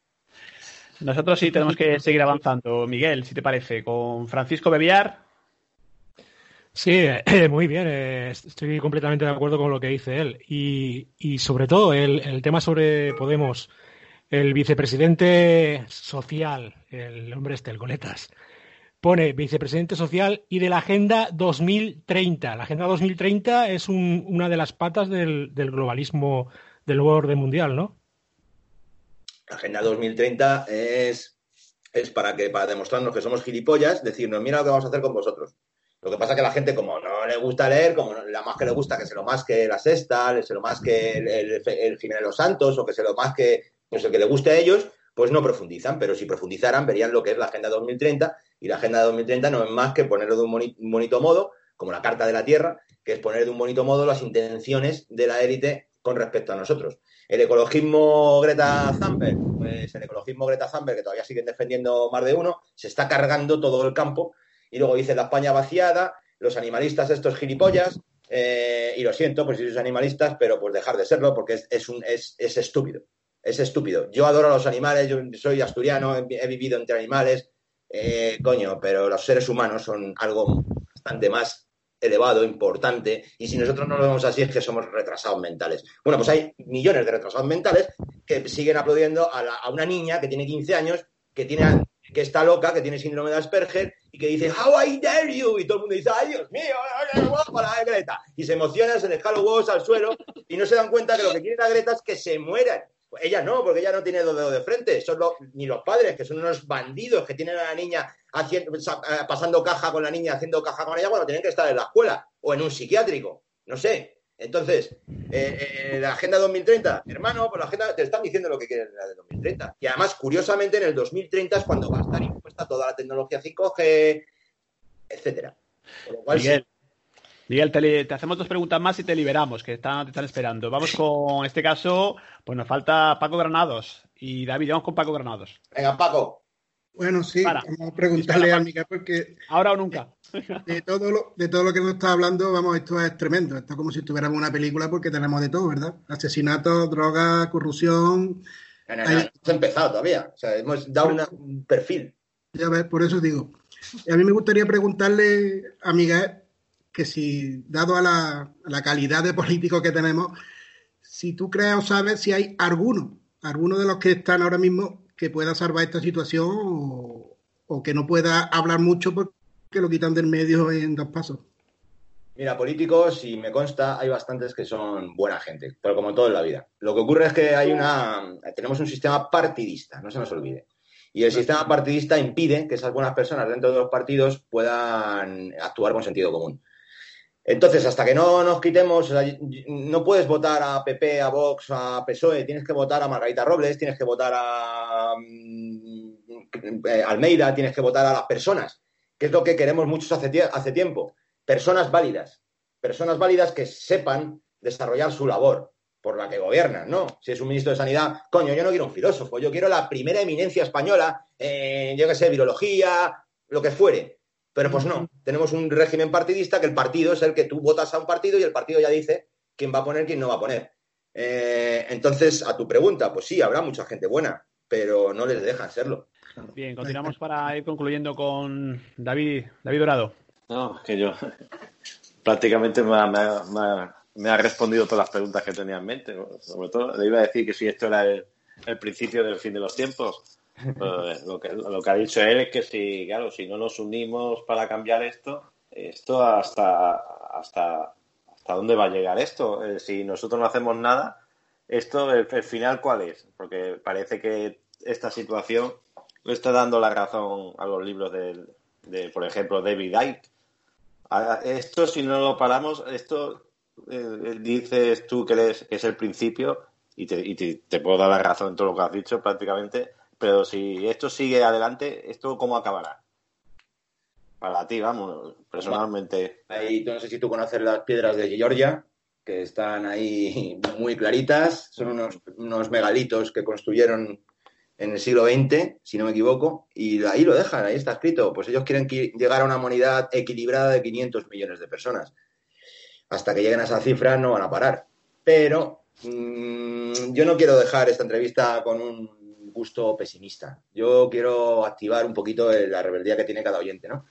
Nosotros sí tenemos que seguir avanzando. Miguel, si te parece, con Francisco Bebiar. Sí, eh, [clears throat] muy bien. eh, estoy completamente de acuerdo con lo que dice él. Y, y sobre todo el, el tema sobre Podemos, el vicepresidente social, el hombre este, el Goletas, pone vicepresidente social y de la Agenda 2030. La Agenda 2030 es un- una de las patas del, del globalismo, del nuevo orden mundial, ¿no? La Agenda 2030 es, es para, que, para demostrarnos que somos gilipollas, decirnos, mira lo que vamos a hacer con vosotros. Lo que pasa es que la gente, como no le gusta leer, como la más que le gusta que se lo más que la sexta, se lo más que el, el, el Jiménez Los Santos, o que se lo más que pues el que le guste a ellos, pues no profundizan. Pero si profundizaran, verían lo que es la Agenda 2030, y la Agenda 2030 no es más que ponerlo de un un bonito modo, como la Carta de la Tierra, que es poner de un bonito modo las intenciones de la élite con respecto a nosotros. El ecologismo Greta Thunberg, pues el ecologismo Greta Thunberg, que todavía siguen defendiendo más de uno, se está cargando todo el campo y luego dice la España vaciada, los animalistas estos gilipollas, eh, y lo siento, pues si sois animalistas, pero pues dejar de serlo porque es, es, es, es estúpido, es estúpido. Yo adoro a los animales, yo soy asturiano, he, vivido entre animales, eh, coño, pero los seres humanos son algo bastante más elevado, importante, y si nosotros no lo vemos así es que somos retrasados mentales. Bueno, pues hay millones de retrasados mentales que siguen aplaudiendo a, a una niña que tiene 15 años, que, tiene, que está loca, que tiene síndrome de Asperger, y que dice, How I dare you, y todo el mundo dice, ay Dios mío, qué guapa la Greta, y se emociona, se les jala huevos al suelo, y no se dan cuenta que lo que quiere la Greta es que se mueran. Pues ella no, porque ella no tiene dos dedos de frente, son los- ni los padres, que son unos bandidos que tienen a la niña haciendo, eh, pasando caja con la niña, haciendo caja con ella cuando tienen que estar en la escuela o en un psiquiátrico, no sé. Entonces, eh, eh, la Agenda 2030, hermano, pues la agenda te están diciendo lo que quieren en la de 2030. Y además, curiosamente, en el 2030 es cuando va a estar impuesta toda la tecnología 5G, etcétera. Con lo cual, Miguel, Miguel, te, hacemos dos preguntas más y te liberamos, que están, te están esperando. Vamos con este caso, pues nos falta Paco Granados. Y David, vamos con Paco Granados. Venga, Paco. Bueno, sí, Para. vamos a preguntarle Dispara, a Miguel porque Ahora o nunca. De todo lo, de todo lo que nos está hablando, vamos, esto es tremendo. Esto es como si tuviéramos una película porque tenemos de todo, ¿verdad? Asesinatos, drogas, corrupción. No, no, no, hemos empezado todavía. O sea, hemos dado una- un perfil. Ya ves, por eso digo. A mí me gustaría preguntarle a Miguel que si, dado a la, a la calidad de políticos que tenemos, si tú crees o sabes si hay alguno, alguno de los que están ahora mismo que pueda salvar esta situación o, o que no pueda hablar mucho porque lo quitan del medio en dos pasos. Mira, políticos, y me consta, hay bastantes que son buena gente, pero como todo en la vida. Lo que ocurre es que hay una, tenemos un sistema partidista, no se nos olvide. Y el sistema partidista impide que esas buenas personas dentro de los partidos puedan actuar con sentido común. Entonces, hasta que no nos quitemos, no puedes votar a PP, a Vox, a PSOE, tienes que votar a Margarita Robles, tienes que votar a mm, eh, Almeida, tienes que votar a las personas, que es lo que queremos muchos hace, tie- hace tiempo. Personas válidas, personas válidas que sepan desarrollar su labor por la que gobiernan, ¿no? Si es un ministro de Sanidad, coño, yo no quiero un filósofo, yo quiero la primera eminencia española, eh, yo qué sé, virología, lo que fuere. Pero pues no, tenemos un régimen partidista que el partido es el que tú votas a un partido y el partido ya dice quién va a poner, quién no va a poner. Eh, entonces, a tu pregunta, pues sí, habrá mucha gente buena, pero no les dejan serlo. Bien, continuamos para ir concluyendo con David, David Dorado. No, es que yo [laughs] prácticamente me ha, me ha- me ha- me ha respondido todas las preguntas que tenía en mente. Sobre todo le iba a decir que si esto era el, el principio del fin de los tiempos. [laughs] Lo, que, lo que ha dicho él es que si, claro, si no nos unimos para cambiar esto, esto hasta, hasta, hasta dónde va a llegar esto. Eh, si nosotros no hacemos nada, esto, el, el final, ¿cuál es? Porque parece que esta situación le está dando la razón a los libros de, por ejemplo, David Icke. Esto, si no lo paramos, esto eh, dices tú que, eres- es el principio y, te, y te, te puedo dar la razón en todo lo que has dicho prácticamente, pero si esto sigue adelante, ¿esto cómo acabará? Para ti, vamos, personalmente. Ahí, no sé si tú conoces las piedras de Georgia, que están ahí [laughs] muy claritas. Son unos, unos megalitos que construyeron en el siglo XX, si no me equivoco, y ahí lo dejan, ahí está escrito. Pues ellos quieren llegar a una humanidad equilibrada de 500 millones de personas. Hasta que lleguen a esa cifra no van a parar. Pero mmm, yo no quiero dejar esta entrevista con un gusto pesimista. Yo quiero activar un poquito la rebeldía que tiene cada oyente, ¿no?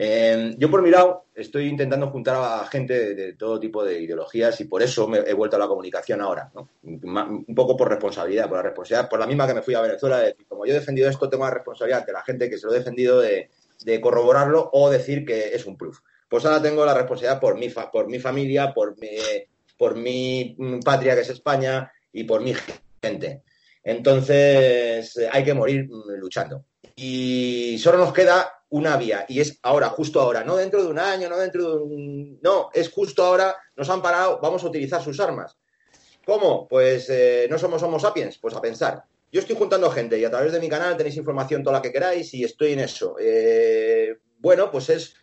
Eh, yo por mi lado estoy intentando juntar a gente de, todo tipo de ideologías y por eso me he vuelto a la comunicación ahora, un poco por responsabilidad, por la responsabilidad, por la misma que me fui a Venezuela, de decir, como yo he defendido esto, tengo la responsabilidad ante la gente que se lo he defendido de, corroborarlo o decir que es un proof. Pues ahora tengo la responsabilidad por mi, fa, por mi familia, por mi, por mi patria que es España y por mi gente. Entonces hay que morir luchando. Y solo nos queda una vía y es ahora, justo ahora, no dentro de un año, no dentro de un... No, es justo ahora, nos han parado, vamos a utilizar sus armas. ¿Cómo? Pues eh, no somos Homo sapiens, pues a pensar. Yo estoy juntando gente y a través de mi canal tenéis información toda la que queráis y estoy en eso. Eh, bueno, pues es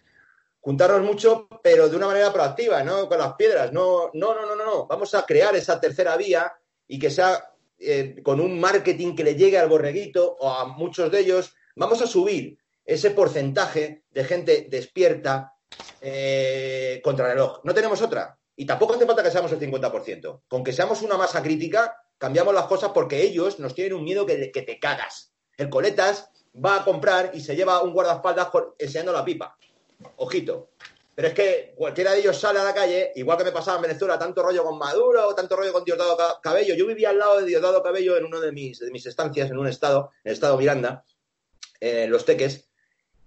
juntarnos mucho, pero de una manera proactiva, no con las piedras. No, no, no, no, no. Vamos a crear esa tercera vía y que sea eh, con un marketing que le llegue al borreguito o a muchos de ellos. Vamos a subir ese porcentaje de gente despierta eh, contra el reloj. No tenemos otra. Y tampoco hace falta que seamos el 50%. Con que seamos una masa crítica, cambiamos las cosas porque ellos nos tienen un miedo que, que te cagas. El coletas va a comprar y se lleva un guardaespaldas enseñando la pipa. Ojito. Pero es que cualquiera de ellos sale a la calle, igual que me pasaba en Venezuela, tanto rollo con Maduro, tanto rollo con Diosdado Cabello. Yo vivía al lado de Diosdado Cabello en una de mis, de mis estancias, en un estado, en el estado Miranda, en Los Teques,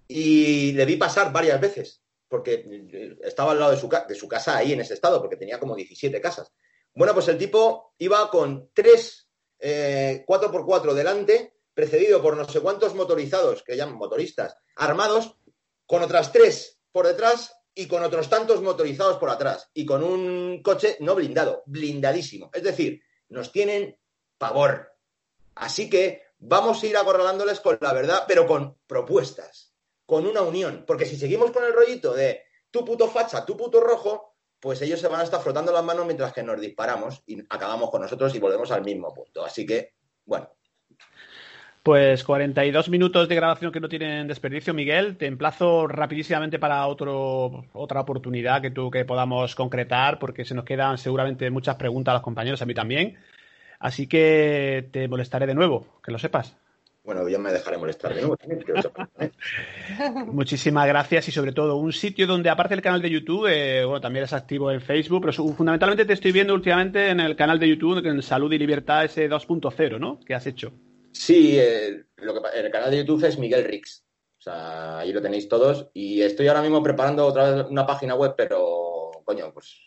y le vi pasar varias veces, porque estaba al lado de su, casa ahí en ese estado, porque tenía como 17 casas. Bueno, pues el tipo iba con tres eh, 4x4 delante, precedido por no sé cuántos motorizados, que llaman motoristas, armados, con otras tres por detrás y con otros tantos motorizados por atrás, y con un coche no blindado, blindadísimo. Es decir, nos tienen pavor. Así que vamos a ir acorralándoles con la verdad, pero con propuestas con una unión. Porque si seguimos con el rollito de tu puto facha, tu puto rojo, pues ellos se van a estar frotando las manos mientras que nos disparamos y acabamos con nosotros y volvemos al mismo punto. Así que, bueno. Pues 42 minutos de grabación que no tienen desperdicio, Miguel. Te emplazo rapidísimamente para otro, otra oportunidad que tú que podamos concretar, porque se nos quedan seguramente muchas preguntas a los compañeros, a mí también. Así que te molestaré de nuevo, que lo sepas. Bueno, yo me dejaré molestar de nuevo. ¿eh? [laughs] Muchísimas gracias y sobre todo un sitio donde aparte del canal de YouTube, eh, bueno, también es activo en Facebook, pero fundamentalmente te estoy viendo últimamente en el canal de YouTube en Salud y Libertad ese 2.0, ¿no? ¿Qué has hecho? Sí, eh, lo que, el canal de YouTube es Miguel Rix. O sea, ahí lo tenéis todos. Y estoy ahora mismo preparando otra vez una página web, pero, coño, pues,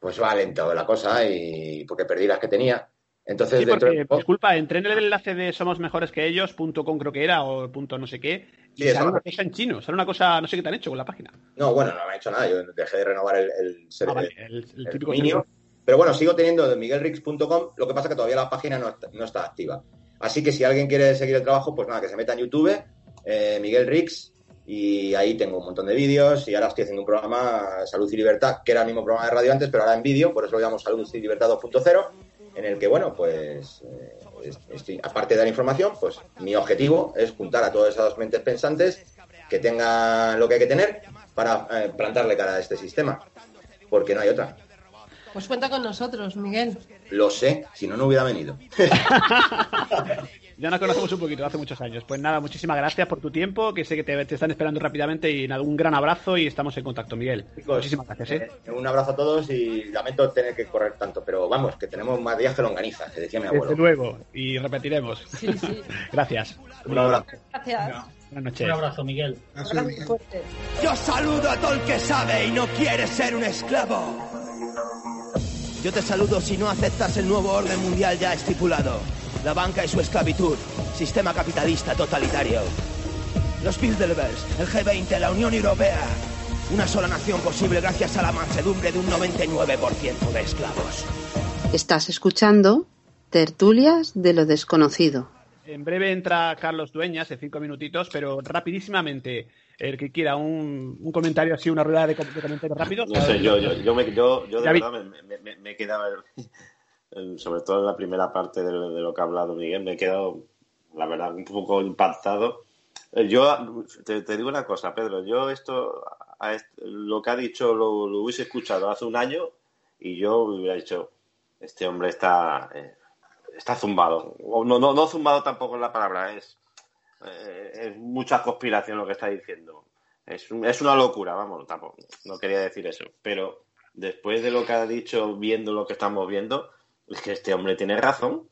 pues va lento la cosa y porque perdí las que tenía. Entonces, sí, porque, dentro... disculpa, entré en el enlace de somos mejores que ellos, punto com creo que era, o punto no sé qué, y sí, sale una cosa en chino, sale una cosa, no sé qué te han hecho con la página. No, bueno, no me han hecho nada, yo dejé de renovar el, el, ah, vale, el, el típico dominio, pero bueno, sigo teniendo de miguelrix.com, lo que pasa que todavía la página no está, no está, activa. Así que si alguien quiere seguir el trabajo, pues nada, que se meta en YouTube, eh, Miguel Rix, y ahí tengo un montón de vídeos, y ahora estoy haciendo un programa, Salud y Libertad, que era el mismo programa de radio antes, pero ahora en vídeo, por eso lo llamamos Salud y Libertad 2.0, en el que, bueno, pues, eh, estoy, aparte de dar información, pues mi objetivo es juntar a todas esas mentes pensantes que tengan lo que hay que tener para eh, plantarle cara a este sistema, porque no hay otra. Pues cuenta con nosotros, Miguel. Lo sé, si no, no hubiera venido. [laughs] ya nos conocemos un poquito, hace muchos años. Pues nada, muchísimas gracias por tu tiempo, que sé que te, te están esperando rápidamente y nada, un gran abrazo y estamos en contacto, Miguel. Chicos, muchísimas gracias. ¿eh? Eh, un abrazo a todos y lamento tener que correr tanto, pero vamos, que tenemos más días que longaniza, que decía mi abuelo. Desde luego, y repetiremos. Sí, sí. [laughs] gracias. Un abrazo. Gracias. Buenas noches. Un abrazo, Miguel. Abrazo, Miguel. Yo saludo a todo el que sabe y no quiere ser un esclavo. Yo te saludo si no aceptas el nuevo orden mundial ya estipulado. La banca y su esclavitud. Sistema capitalista totalitario. Los Bilderbergs, el G20, la Unión Europea. Una sola nación posible gracias a la mansedumbre de un 99% de esclavos. Estás escuchando Tertulias de lo Desconocido. En breve entra Carlos Dueñas en cinco minutitos, pero rapidísimamente, el que quiera un, un comentario así, una rueda de, de comentarios rápidos. No sé, yo, yo, yo, me, yo, yo de David. verdad me, me, me- me he quedado, en- sobre todo en la primera parte de, lo- que ha hablado Miguel, me he quedado, la verdad, un poco impactado. Eh, Yo te, digo una cosa, Pedro, yo esto, lo que ha dicho lo, lo hubiese escuchado hace un año y yo hubiera dicho, este hombre está, eh, está zumbado. No, no, no zumbado tampoco es la palabra, es, eh, es mucha conspiración lo que está diciendo. Es, es una locura, vamos, tampoco, no quería decir eso. Pero después de lo que ha dicho, viendo lo que estamos viendo, es que este hombre tiene razón.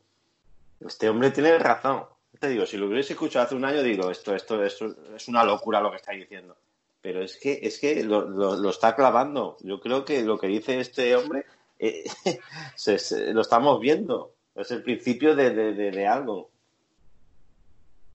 Este hombre tiene razón. Te digo, si lo hubiese escuchado hace un año, digo, esto, esto, esto es una locura lo que está diciendo. Pero es que, es que lo, lo- está clavando. Yo creo que lo que dice este hombre eh, [laughs] lo estamos viendo. Es el principio de- de- de algo.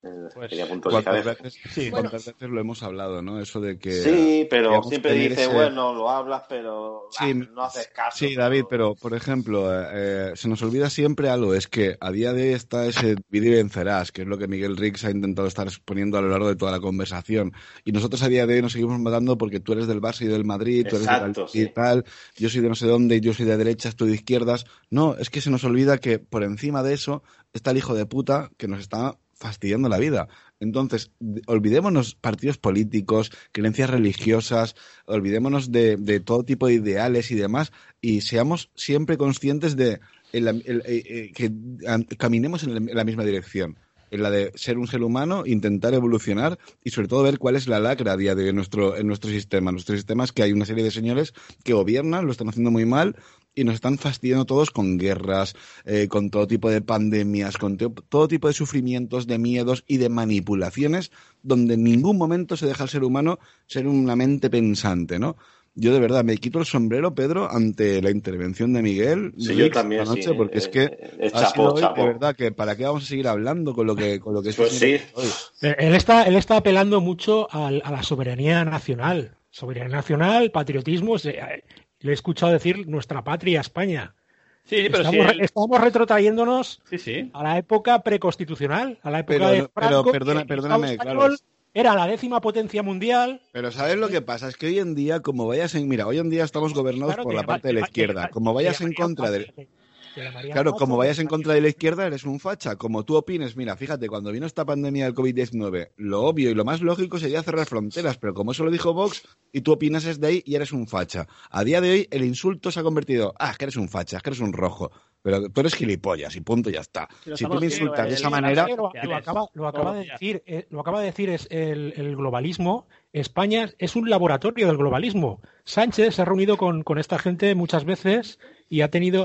Eh, Pues, ¿Cuántas veces, sí, cuántas veces lo hemos hablado, ¿no? Eso de que... Sí, pero digamos, siempre tener dice, ese- bueno, lo hablas, pero Sí, ah, no haces caso. Sí, David, pero por ejemplo, eh, se nos olvida siempre algo, es que a día de hoy está ese divide y vencerás, que es lo que Miguel Riggs ha intentado estar exponiendo a lo largo de toda la conversación. Y nosotros a día de hoy nos seguimos matando porque tú eres del Barça y del Madrid, tú eres Exacto, del sí. y tal, yo soy de no sé dónde, yo soy de derechas, tú de izquierdas. No, es que se nos olvida que por encima de eso está el hijo de puta que nos está fastidiando la vida. Entonces, olvidémonos partidos políticos, creencias religiosas, olvidémonos de, de todo tipo de ideales y demás, y seamos siempre conscientes de el- el- eh, eh, que caminemos en la- misma dirección. En la de ser un ser humano, intentar evolucionar y sobre todo ver cuál es la lacra a día de hoy nuestro, en nuestro sistema. Nuestro sistema es que hay una serie de señores que gobiernan, lo están haciendo muy mal y nos están fastidiando todos con guerras, eh, con todo tipo de pandemias, con todo tipo de sufrimientos, de miedos y de manipulaciones, donde en ningún momento se deja al ser humano ser una mente pensante, ¿no? Yo de verdad me quito el sombrero, Pedro, ante la intervención de Miguel Sí, yo también, esta noche, sí, porque es eh, que eh, es sido hoy, chapó. de verdad, que para qué vamos a seguir hablando con lo que, con lo que Pues está sí. hoy. Eh, Él está, él está apelando mucho a, la soberanía nacional. Soberanía nacional, patriotismo. Le he escuchado decir nuestra patria, España. Sí, pero estamos, si él- estamos retrotrayéndonos Sí, sí. a la época preconstitucional, a la época Pero- de pero Franco, perdona- que el perdóname, claro. Era la décima potencia mundial. Pero ¿sabes lo que pasa? Es que hoy en día, como vayas en... Mira, hoy en día estamos gobernados Claro, por la parte de la izquierda. Como vayas en contra de... Claro, como vayas en contra de la izquierda, eres un facha. Como tú opines, mira, fíjate, cuando vino esta pandemia del COVID-19, lo obvio y lo más lógico sería cerrar fronteras, pero como eso lo dijo Vox y tú opinas es de ahí y eres un facha. A día de hoy, el insulto se ha convertido, ah, es que eres un facha, es que eres un rojo. Pero tú eres gilipollas y punto, ya está. Pero Si tú me insultas de esa manera, Lo, lo acaba, lo acaba de decir, eh, lo acaba de decir es el, el globalismo. España es un laboratorio del globalismo. Sánchez se ha reunido con, con esta gente muchas veces y ha tenido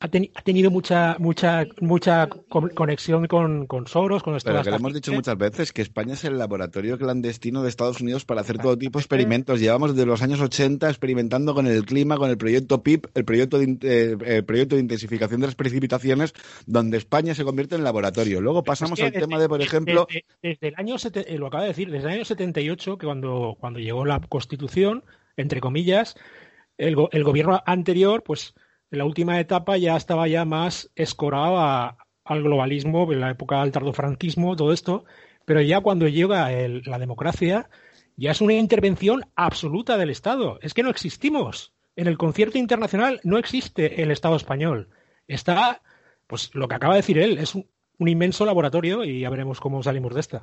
ha, teni- ha tenido mucha mucha mucha con- conexión con, con Soros, con Pero que le hemos dicho muchas veces que España es el laboratorio clandestino de Estados Unidos para hacer todo tipo de experimentos. Llevamos desde los años 80 experimentando con el clima, con el proyecto PIP, el proyecto de, in- eh, el proyecto de intensificación de las precipitaciones, donde España se convierte en laboratorio. Luego pasamos Es que al desde- tema de, por ejemplo, Desde, desde el año, sete- eh, lo acaba de decir, desde el año 78, que cuando, cuando llegó la Constitución, entre comillas, el, go- el gobierno anterior, pues en la última etapa ya estaba ya más escorado al globalismo, en la época del tardofranquismo, todo esto, pero ya cuando llega el- la democracia, ya es una intervención absoluta del Estado. Es que no existimos. En el concierto internacional no existe el Estado español. Está, pues lo que acaba de decir él, es un, inmenso laboratorio y ya veremos cómo salimos de esta.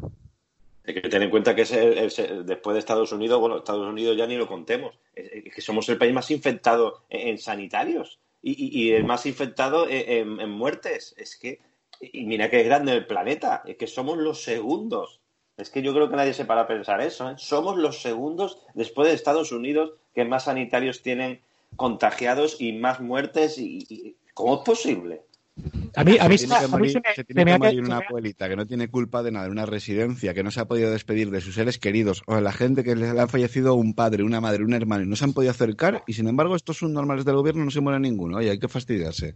Hay que tener en cuenta que es el- es el- después de Estados Unidos, bueno, Estados Unidos ya ni lo contemos, que somos el país más infectado en sanitarios y, y- el más infectado en, en- muertes. Es que, y mira que es grande el planeta, es que somos los segundos. Es que yo creo que nadie se para a pensar eso. ¿eh? Somos los segundos después de Estados Unidos que más sanitarios tienen contagiados y más muertes. Y- ¿Cómo es posible? A mí, a mí, se se, tiene que a mí morir, se me- se tiene se me que ha morir una abuelita que no tiene culpa de nada, una residencia, que no se ha podido despedir de sus seres queridos, o de la gente que le ha fallecido un padre, una madre, un hermano, y no se han podido acercar, y sin embargo estos son normales del gobierno, no se muere ninguno. Oye, hay que fastidiarse.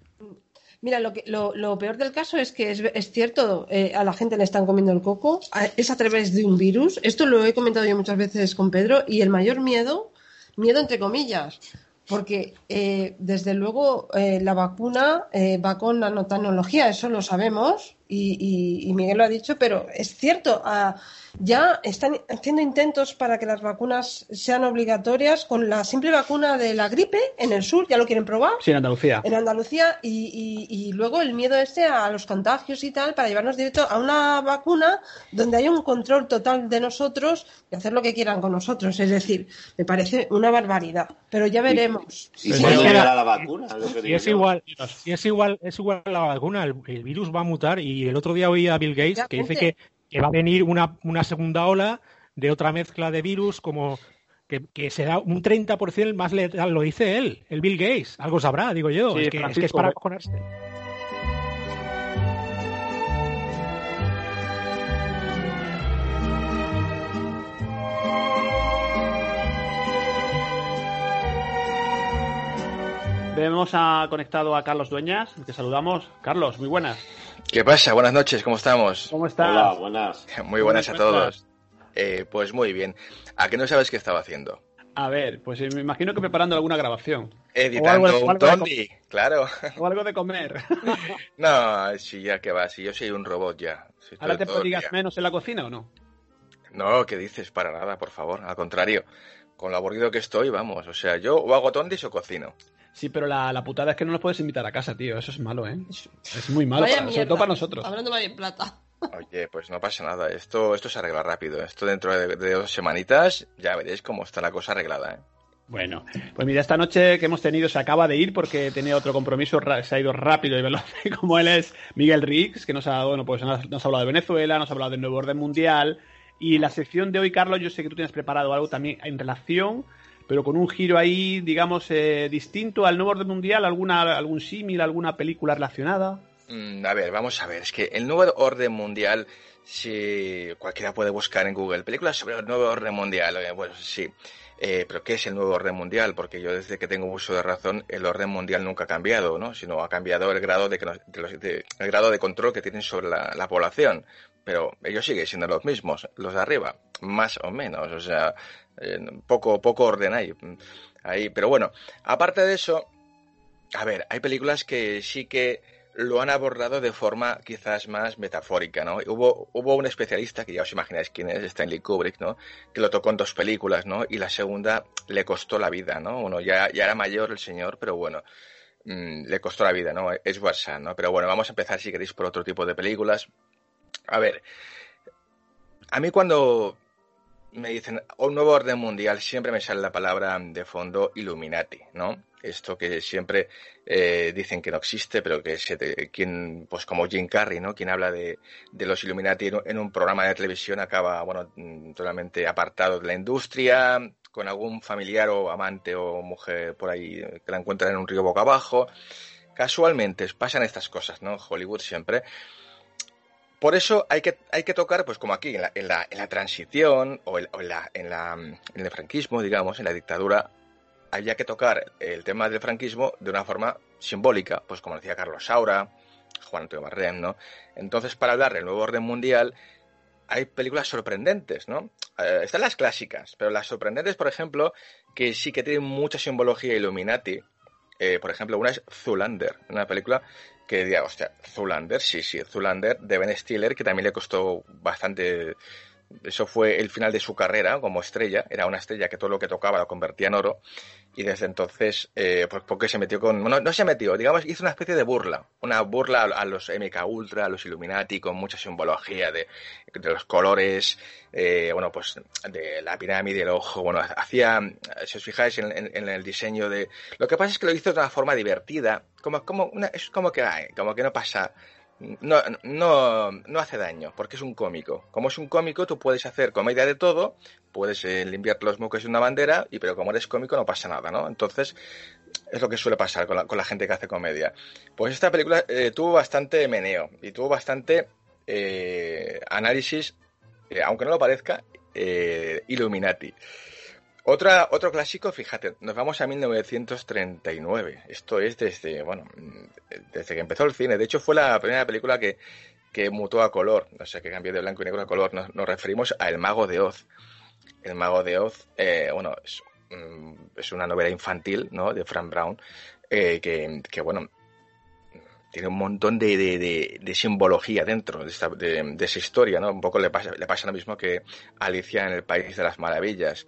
Mira, lo, que, lo, lo peor del caso es que es, es cierto, eh, a la gente le están comiendo el coco, a- es a través de un virus. Esto lo he comentado yo muchas veces con Pedro, y el mayor miedo, miedo entre comillas, porque eh, desde luego eh, la vacuna eh, va con nanotecnología, eso lo sabemos, y, y- y Miguel lo ha dicho, pero es cierto, ah, ya están haciendo intentos para que las vacunas sean obligatorias con la simple vacuna de la gripe en el sur, ya lo quieren probar. Sí, en Andalucía. En Andalucía y, y- y luego el miedo este a los contagios y tal para llevarnos directo a una vacuna donde haya un control total de nosotros y hacer lo que quieran con nosotros. Es decir, me parece una barbaridad. Pero ya veremos. ¿Y que llegará la- vacuna? Es lo que Y digo es yo. igual, y es igual, es igual la vacuna, el, el virus va a mutar y el otro día oí a Bill Gates que dice que, que va a venir una, una segunda ola de otra mezcla de virus como que, que será un 30% más letal, lo dice él, el Bill Gates, algo sabrá, digo yo, Sí, es, que, es que es Francisco, para acojonarse. Vemos a, conectado a Carlos Dueñas, que saludamos. Carlos, muy buenas. ¿Qué pasa? Buenas noches, ¿cómo estamos? ¿Cómo estás? Hola, buenas. Muy buenas a todos. Eh, pues muy bien. ¿A qué no sabes qué estaba haciendo? A ver, pues eh, me imagino que preparando alguna grabación. Editando O algo- un tondi, claro. [laughs] O algo de comer. [laughs] No, si ya que va, si yo soy un robot ya. Si ¿Ahora te digas menos en la cocina o no? No, ¿qué dices? Para nada, por favor. Al contrario, con lo aburrido que estoy, vamos. O sea, yo o hago tondis o cocino. Sí, pero la, la putada es que no nos puedes invitar a casa, tío. Eso es malo, ¿eh? Es muy malo, Vaya para- sobre mierda. todo para nosotros. Hablando mal en plata. Oye, pues no pasa nada. Esto, esto se arregla rápido. Esto dentro de, de dos semanitas ya veréis cómo está la cosa arreglada, ¿eh? Bueno, pues mira, esta noche que hemos tenido se acaba de ir porque tenía otro compromiso, se ha ido rápido y veloz, [laughs] como él es Miguel Riggs, que nos ha, bueno, pues nos nos ha hablado de Venezuela, nos ha hablado del nuevo orden mundial. Y la sección de hoy, Carlos, yo sé que tú tienes preparado algo también en relación, pero con un giro ahí, digamos, eh, distinto al nuevo orden mundial, alguna, algún símil, alguna película relacionada. Mm, a ver, vamos a ver. Es que el nuevo orden mundial, si cualquiera puede buscar en Google películas sobre el nuevo orden mundial, eh, bueno, sí. Eh, pero ¿qué es el nuevo orden mundial? Porque yo desde que tengo uso de razón, el orden mundial nunca ha cambiado, ¿no? Sino ha cambiado el grado de, de los- de- el grado de control que tienen sobre la, la población. Pero ellos siguen siendo los mismos, los de arriba, más o menos. O sea, poco, poco orden hay. ahí. Pero bueno, aparte de eso, a ver, hay películas que sí que lo han abordado de forma quizás más metafórica, ¿no? Hubo, hubo un especialista, que ya os imagináis quién es, Stanley Kubrick, ¿no? Que lo tocó en dos películas, ¿no? Y la segunda le costó la vida, ¿no? Uno ya, ya era mayor el señor, pero bueno, mm, le costó la vida, ¿no? Es WhatsApp, ¿no? Pero bueno, vamos a empezar, si queréis, por otro tipo de películas. A ver, a mí cuando me dicen un nuevo orden mundial, siempre me sale la palabra de fondo Illuminati, ¿no? Esto que siempre eh, dicen que no existe, pero que se te- quien, pues como Jim Carrey, ¿no? Quien habla de, de los Illuminati en, en un programa de televisión acaba, bueno, mm, totalmente apartado de la industria, con algún familiar o amante o mujer por ahí eh, que la encuentran en un río boca abajo. Casualmente pasan estas cosas, ¿no? Hollywood siempre. Por eso hay que, hay que tocar, pues como aquí, en la, en la, en la transición o, en, la, en, la, en el franquismo, digamos, en la dictadura, había que tocar el tema del franquismo de una forma simbólica, pues como decía Carlos Saura, Juan Antonio Barrem, ¿no? Entonces, para hablar del nuevo orden mundial, hay películas sorprendentes, ¿no? Eh, están las clásicas, pero las sorprendentes, por ejemplo, que sí que tienen mucha simbología Illuminati, eh, por ejemplo, una es Zulander, una película que diría, hostia, Zulander, sí, sí, Zulander de Ben Stiller, que también le costó bastante. Eso fue el final de su carrera como estrella. Era una estrella que todo lo que tocaba lo convertía en oro. Y desde entonces, eh, pues porque se metió con. No, no se metió, digamos, hizo una especie de burla. Una burla a, los MK Ultra, a los Illuminati, con mucha simbología de, de los colores, eh, bueno, pues de la pirámide, el ojo. Bueno, hacía. Si os fijáis en, en- en el diseño de. Lo que pasa es que lo hizo de una forma divertida. Como, como una, es como que, ay, como que no pasa. No, no, no hace daño, porque es un cómico. Como es un cómico, tú puedes hacer comedia de todo, puedes eh, limpiarte los mocos de una bandera, y pero como eres cómico no pasa nada, ¿no? Entonces, es lo que suele pasar con la, con la gente que hace comedia. Pues esta película eh, tuvo bastante meneo y tuvo bastante eh, análisis, aunque no lo parezca, Illuminati. Otra, otro clásico, fíjate, nos vamos a 1939. Esto es desde, bueno, desde que empezó el cine. De hecho, fue la primera película que, que mutó a color, o sea, que cambió de blanco y negro a color. Nos, referimos a El Mago de Oz. El Mago de Oz, eh, bueno, es, mm, es una novela infantil, ¿no? De Frank Brown, eh, que, que, bueno, tiene un montón de, de, de, de simbología dentro de, esta, de, esa historia, ¿no? Un poco le pasa, le pasa lo mismo que Alicia en el País de las Maravillas.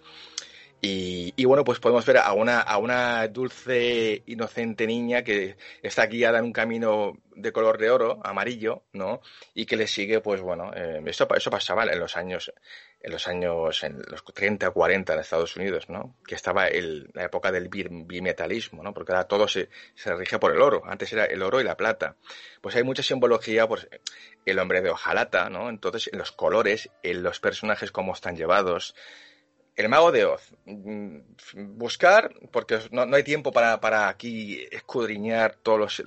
Y, bueno, pues podemos ver a una, a una dulce, inocente niña que está guiada en un camino de color de oro, amarillo, ¿no? Y que le sigue, pues bueno, eh, eso, eso pasaba en los años, en los años, en los 30 o 40 en Estados Unidos, ¿no? Que estaba el, la época del bimetalismo, ¿no? Porque ahora todo se, se rige por el oro. Antes era el oro y la plata. Pues hay mucha simbología, pues el hombre de hojalata, ¿no? Entonces, en los colores, en los personajes cómo están llevados, el mago de Oz. Buscar, porque no, no hay tiempo para, para, aquí escudriñar todos los,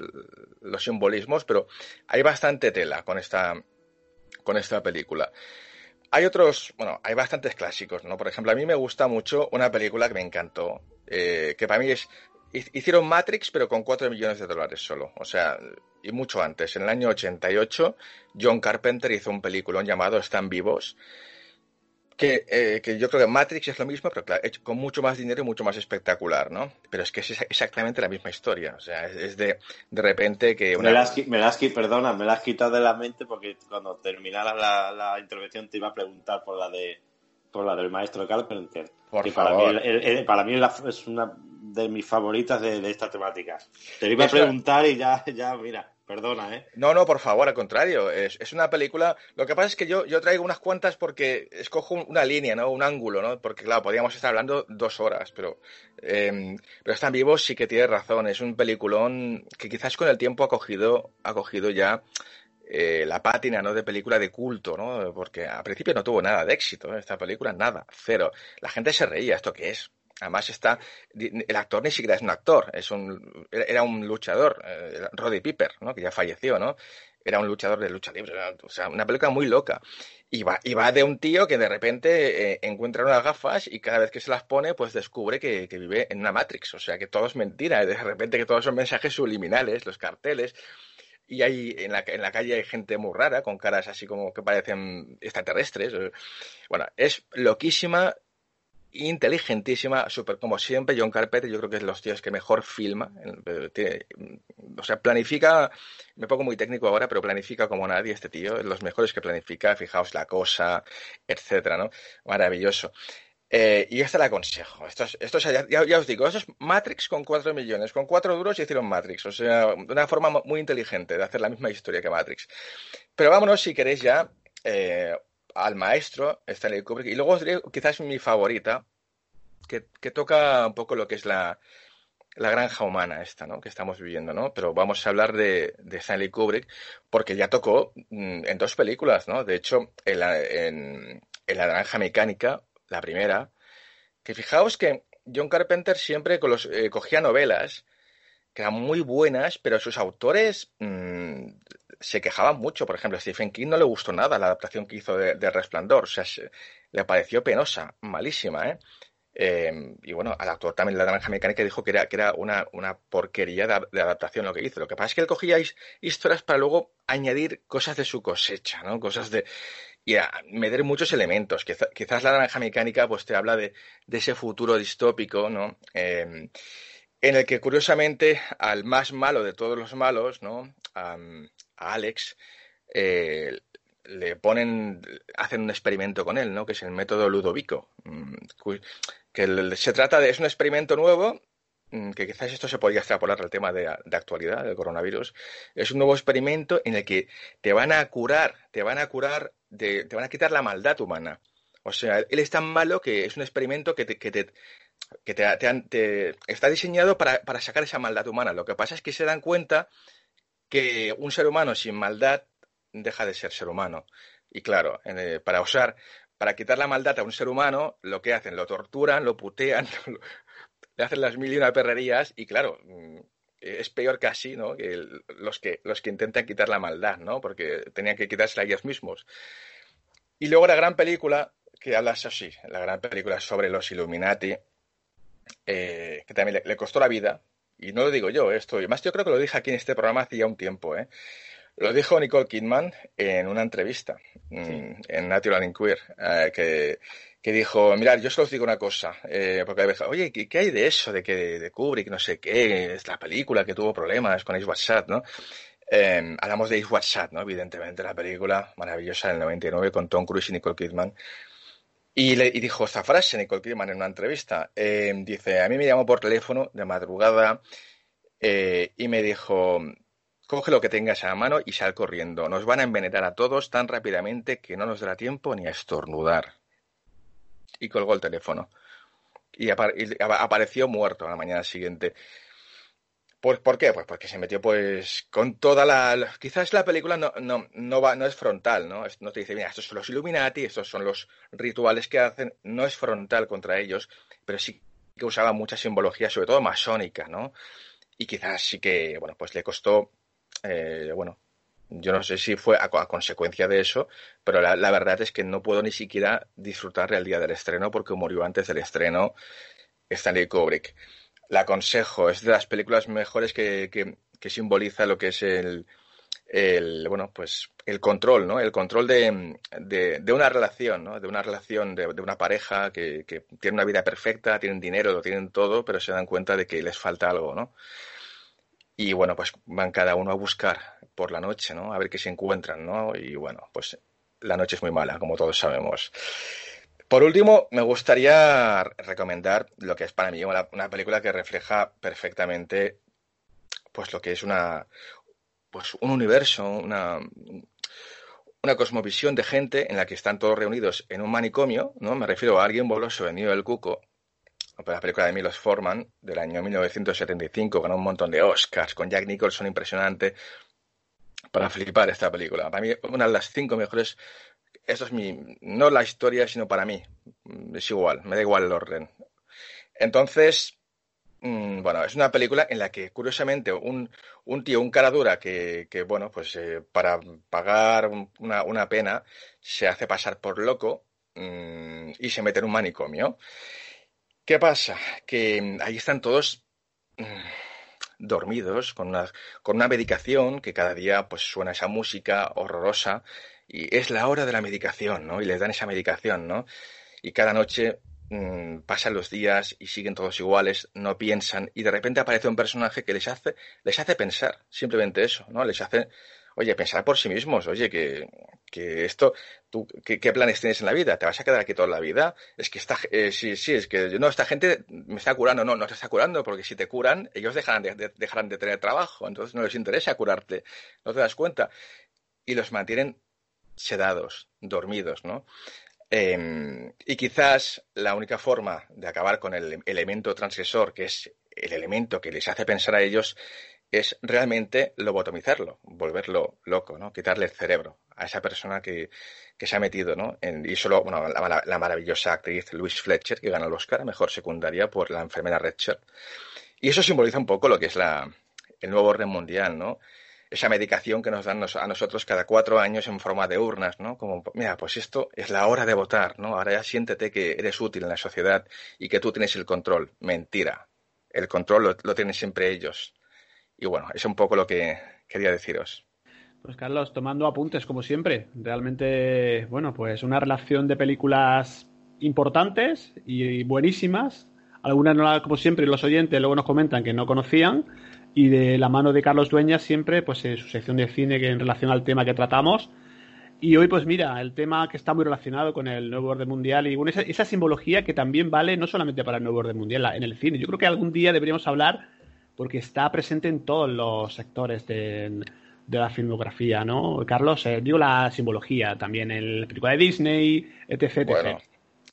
los, simbolismos, pero hay bastante tela con esta, con esta película. Hay otros, bueno, hay bastantes clásicos, ¿no? Por ejemplo, a mí me gusta mucho una película que me encantó, eh, que para mí es, hicieron Matrix, pero con 4 millones de dólares solo. O sea, y mucho antes. En el año 88, John Carpenter hizo un peliculón llamado Están vivos, que, eh, que, yo creo que Matrix es lo mismo, pero claro, hecho con mucho más dinero y mucho más espectacular, ¿no? Pero es que es exactamente la misma historia. O sea, es, es de, de repente que una... Me las, me las, perdona, me las has quitado de la mente porque cuando terminara la, la, intervención te iba a preguntar por la de por la del maestro Carpenter. Por que favor. Para mí, el, el, para mí es una de mis favoritas de, de esta temática. Te lo iba a preguntar y ya, ya, mira. Perdona, ¿eh? No, no, por favor, al contrario. Es, es, una película. Lo que pasa es que yo, yo traigo unas cuantas porque escojo una línea, ¿no? Un ángulo, ¿no? Porque, claro, podríamos estar hablando dos horas, pero. Eh, pero están vivos, sí que tiene razón. Es un peliculón que quizás con el tiempo ha cogido, ha cogido ya. Eh, la pátina ¿no? de película de culto, ¿no? Porque al principio no tuvo nada de éxito, ¿eh? esta película, nada, cero. La gente se reía, ¿esto qué es? Además está, el actor ni siquiera es un actor, es un, era un luchador, eh, Roddy Piper, ¿no? que ya falleció, ¿no? Era un luchador de lucha libre, o sea, una película muy loca. Y va, de un tío que de repente eh, encuentra unas gafas y cada vez que se las pone, pues descubre que, vive en una Matrix, o sea, que todo es mentira, de repente que todos son mensajes subliminales, los carteles. Y hay, en la, en la calle hay gente muy rara, con caras así como que parecen extraterrestres. Bueno, es loquísima, inteligentísima, súper como siempre, John Carpenter, yo creo que es los tíos que mejor filma, tiene, o sea, planifica, me pongo muy técnico ahora, pero planifica como nadie este tío, los mejores que planifica, fijaos la cosa, etcétera, ¿no? Maravilloso. Eh, y esta la aconsejo. Esto es, esto es ya, os digo, eso es Matrix con 4 millones. Con 4 duros y hicieron Matrix. O sea, una forma muy inteligente de hacer la misma historia que Matrix. Pero vámonos, si queréis, ya eh, al maestro, Stanley Kubrick. Y luego quizás mi favorita, que, que toca un poco lo que es la, la granja humana esta, ¿no? Que estamos viviendo, ¿no? Pero vamos a hablar de, de Stanley Kubrick porque ya tocó mm, en dos películas, ¿no? De hecho, en la, en, la granja mecánica, la primera, que fijaos que John Carpenter siempre con los, eh, cogía novelas que eran muy buenas, pero sus autores mmm, se quejaban mucho. Por ejemplo, a Stephen King no le gustó nada la adaptación que hizo de, Resplandor. O sea, se, le pareció penosa, malísima, ¿eh? Eh, y bueno, al actor también la naranja mecánica dijo que era, que era una, una porquería de, adaptación lo que hizo. Lo que pasa es que él cogía historias para luego añadir cosas de su cosecha, ¿no? Cosas de... y a meter muchos elementos. Quizás, la naranja mecánica pues te habla de, de ese futuro distópico, ¿no? Eh, en el que curiosamente al más malo de todos los malos, ¿no? A Alex, eh, le ponen, hacen un experimento con él, ¿no? Que es el método Ludovico. mm, Que se trata de, es un experimento nuevo, mm, que quizás esto se podría extrapolar al tema de, actualidad del coronavirus. Es un nuevo experimento en el que te van a curar, te van a curar, de, te van a quitar la maldad humana. O sea, él es tan malo que es un experimento que te, que está diseñado para sacar esa maldad humana. Lo que pasa es que se dan cuenta que un ser humano sin maldad deja de ser ser humano. Y claro, eh, para usar, para quitar la maldad a un ser humano, lo que hacen, lo torturan, lo putean, [laughs] le hacen las mil y una perrerías y claro, mm, es peor casi, ¿no? Que los que los que intentan quitar la maldad, ¿no? Porque tenían que quitársela ellos mismos. Y luego la gran película que habla así, la gran película sobre los Illuminati, eh, que también le, costó la vida, y no lo digo yo, esto, y más yo creo que lo dije aquí en este programa hace ya un tiempo, ¿eh? Lo dijo Nicole Kidman en una entrevista sí. en Natural Queer, eh, que, que, dijo, mirad, yo solo os digo una cosa, eh, porque oye, ¿qué, ¿qué, hay de eso, de que de Kubrick, no sé qué, es la película que tuvo problemas con Ice Watch ¿no? Eh, hablamos de Is WhatsApp, ¿no? Evidentemente, la película maravillosa del 99 con Tom Cruise y Nicole Kidman. Y, le, dijo esta frase Nicole Kidman en una entrevista. Eh, dice, a mí me llamó por teléfono de madrugada eh, y me dijo, coge lo que tengas a la mano y sal corriendo. Nos van a envenenar a todos tan rápidamente que no nos dará tiempo ni a estornudar. Y colgó el teléfono. Y, y apareció muerto a la mañana siguiente. ¿Por, por qué? Pues porque se metió pues con toda la... Quizás la película no, no, no, va, no es frontal, ¿no? No te dice, mira, estos son los Illuminati, estos son los rituales que hacen. No es frontal contra ellos, pero sí que usaba mucha simbología, sobre todo masónica, ¿no? Y quizás sí que, bueno, pues le costó, eh, bueno, yo no sé si fue a, consecuencia de eso, pero la, la verdad es que no puedo ni siquiera disfrutar el día del estreno porque murió antes del estreno Stanley Kubrick. La aconsejo, es de las películas mejores que, que, que simboliza lo que es el, el, bueno, pues el control, ¿no? El control de, de, de una relación, ¿no? De una relación, de, de una pareja que, que, tiene una vida perfecta, tienen dinero, lo tienen todo, pero se dan cuenta de que les falta algo, ¿no? Y bueno, pues van cada uno a buscar por la noche, ¿no? A ver qué se encuentran, ¿no? Y bueno, pues la noche es muy mala, como todos sabemos. Por último, me gustaría recomendar lo que es para mí una, película que refleja perfectamente pues lo que es una pues un universo, una, una cosmovisión de gente en la que están todos reunidos en un manicomio, ¿no? Me refiero a alguien boloso venido del cuco, la película de Milos Forman del año 1975, ganó un montón de Oscars, con Jack Nicholson impresionante, para flipar esta película. Para mí, una de las cinco mejores, esto es mi, no la historia, sino para mí, es igual, me da igual el orden. Entonces, Mm, Bueno, es una película en la que, curiosamente, un, un tío, un cara dura, que, que bueno, pues eh, para pagar un- una, una pena se hace pasar por loco mm, y se mete en un manicomio. ¿Qué pasa? Que mm, ahí están todos dormidos con una, con una medicación que cada día pues suena esa música horrorosa y es la hora de la medicación, ¿no? Y les dan esa medicación, ¿no? Y cada noche mm, pasan los días y siguen todos iguales, no piensan y de repente aparece un personaje que les hace, les hace pensar, simplemente eso, ¿no? Les hace, oye, pensar por sí mismos, oye, que, que esto, tú, ¿qué, planes tienes en la vida? ¿Te vas a quedar aquí toda la vida? Es que esta, eh, sí, sí, es que no, esta gente me está curando, no, no te está curando, porque si te curan, ellos dejarán de, de- dejarán de tener trabajo, entonces no les interesa curarte, no te das cuenta. Y los mantienen sedados, dormidos, ¿no? Eh, y quizás la única forma de acabar con el elemento transgresor, que es el elemento que les hace pensar a ellos, es realmente lobotomizarlo, volverlo loco, ¿no? Quitarle el cerebro a esa persona que, que se ha metido, ¿no? En- y solo, bueno, la, maravillosa actriz Louise Fletcher, que ganó el Oscar a Mejor Secundaria por la enfermera Red Shirt. Y eso simboliza un poco lo que es la, el nuevo orden mundial, ¿no? Esa medicación que nos dan nos- a nosotros cada cuatro años en forma de urnas, ¿no? Como, mira, pues esto es la hora de votar, ¿no? Ahora ya siéntete que eres útil en la sociedad y que tú tienes el control. Mentira. El control lo, lo tienen siempre ellos. Y bueno, es un poco lo que quería deciros. Pues Carlos, tomando apuntes como siempre. Realmente, bueno, pues una relación de películas importantes y buenísimas. Algunas, no como siempre, los oyentes luego nos comentan que no conocían. Y de la mano de Carlos Dueñas siempre, pues en su sección de cine que en relación al tema que tratamos. Y hoy, pues mira, el tema que está muy relacionado con el nuevo orden mundial y bueno, esa, esa simbología que también vale no solamente para el nuevo orden mundial en el cine. Yo creo que algún día deberíamos hablar porque está presente en todos los sectores de, de la filmografía, ¿no? Carlos, eh, digo la simbología también en la película de Disney, etc. etc. Bueno,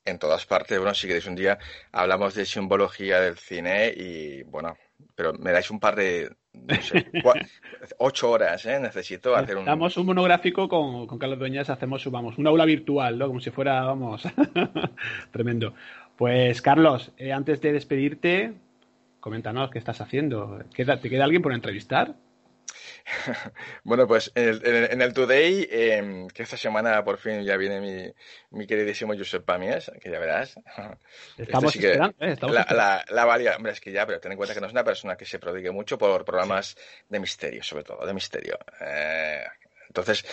en todas partes, bueno, si queréis un día hablamos de simbología del cine y bueno, pero me dais un par de, no sé, [laughs] ocho horas, ¿eh? Necesito hacer un... Damos un monográfico con, con Carlos Dueñas, hacemos vamos, un aula virtual, ¿no? Como si fuera, vamos, [laughs] tremendo. Pues Carlos, eh, antes de despedirte, coméntanos qué estás haciendo. ¿Queda- ¿Te queda alguien por entrevistar? [laughs] Bueno, pues en el, en el- en el Today, eh, que esta semana por fin ya viene mi, mi queridísimo Josep Pamies, que ya verás. Estamos Este sí que- esperando, ¿eh? Estamos la, esperando. la, la valía- hombre, es que ya, pero ten en cuenta que no es una persona que se prodigue mucho por programas de misterio, sobre todo, de misterio. Eh, entonces,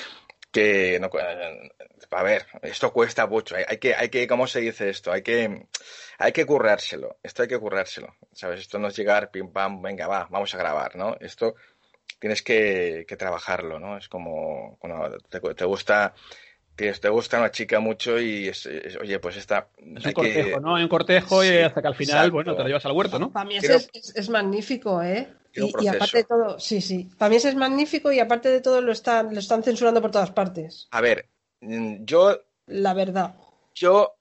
que no, eh, a ver, esto cuesta mucho. Hay, hay que, hay que, ¿cómo se dice esto? Hay que, hay que currárselo. Esto hay que currárselo. ¿Sabes? Esto no es llegar, pim pam, venga, va, vamos a grabar, ¿no? Esto tienes que, que trabajarlo, ¿no? Es como cuando te, te gusta te, te gusta una chica mucho y es, es- oye, pues esta Es hay un cortejo, que- ¿no? Hay un cortejo y hasta que al final, exacto. bueno, te lo llevas al huerto, ¿no? Para mí es, es- magnífico, ¿eh? Y, aparte de todo, sí, sí. Para mí es magnífico y aparte de todo lo están, lo están censurando por todas partes. A ver, mm, yo La verdad. Yo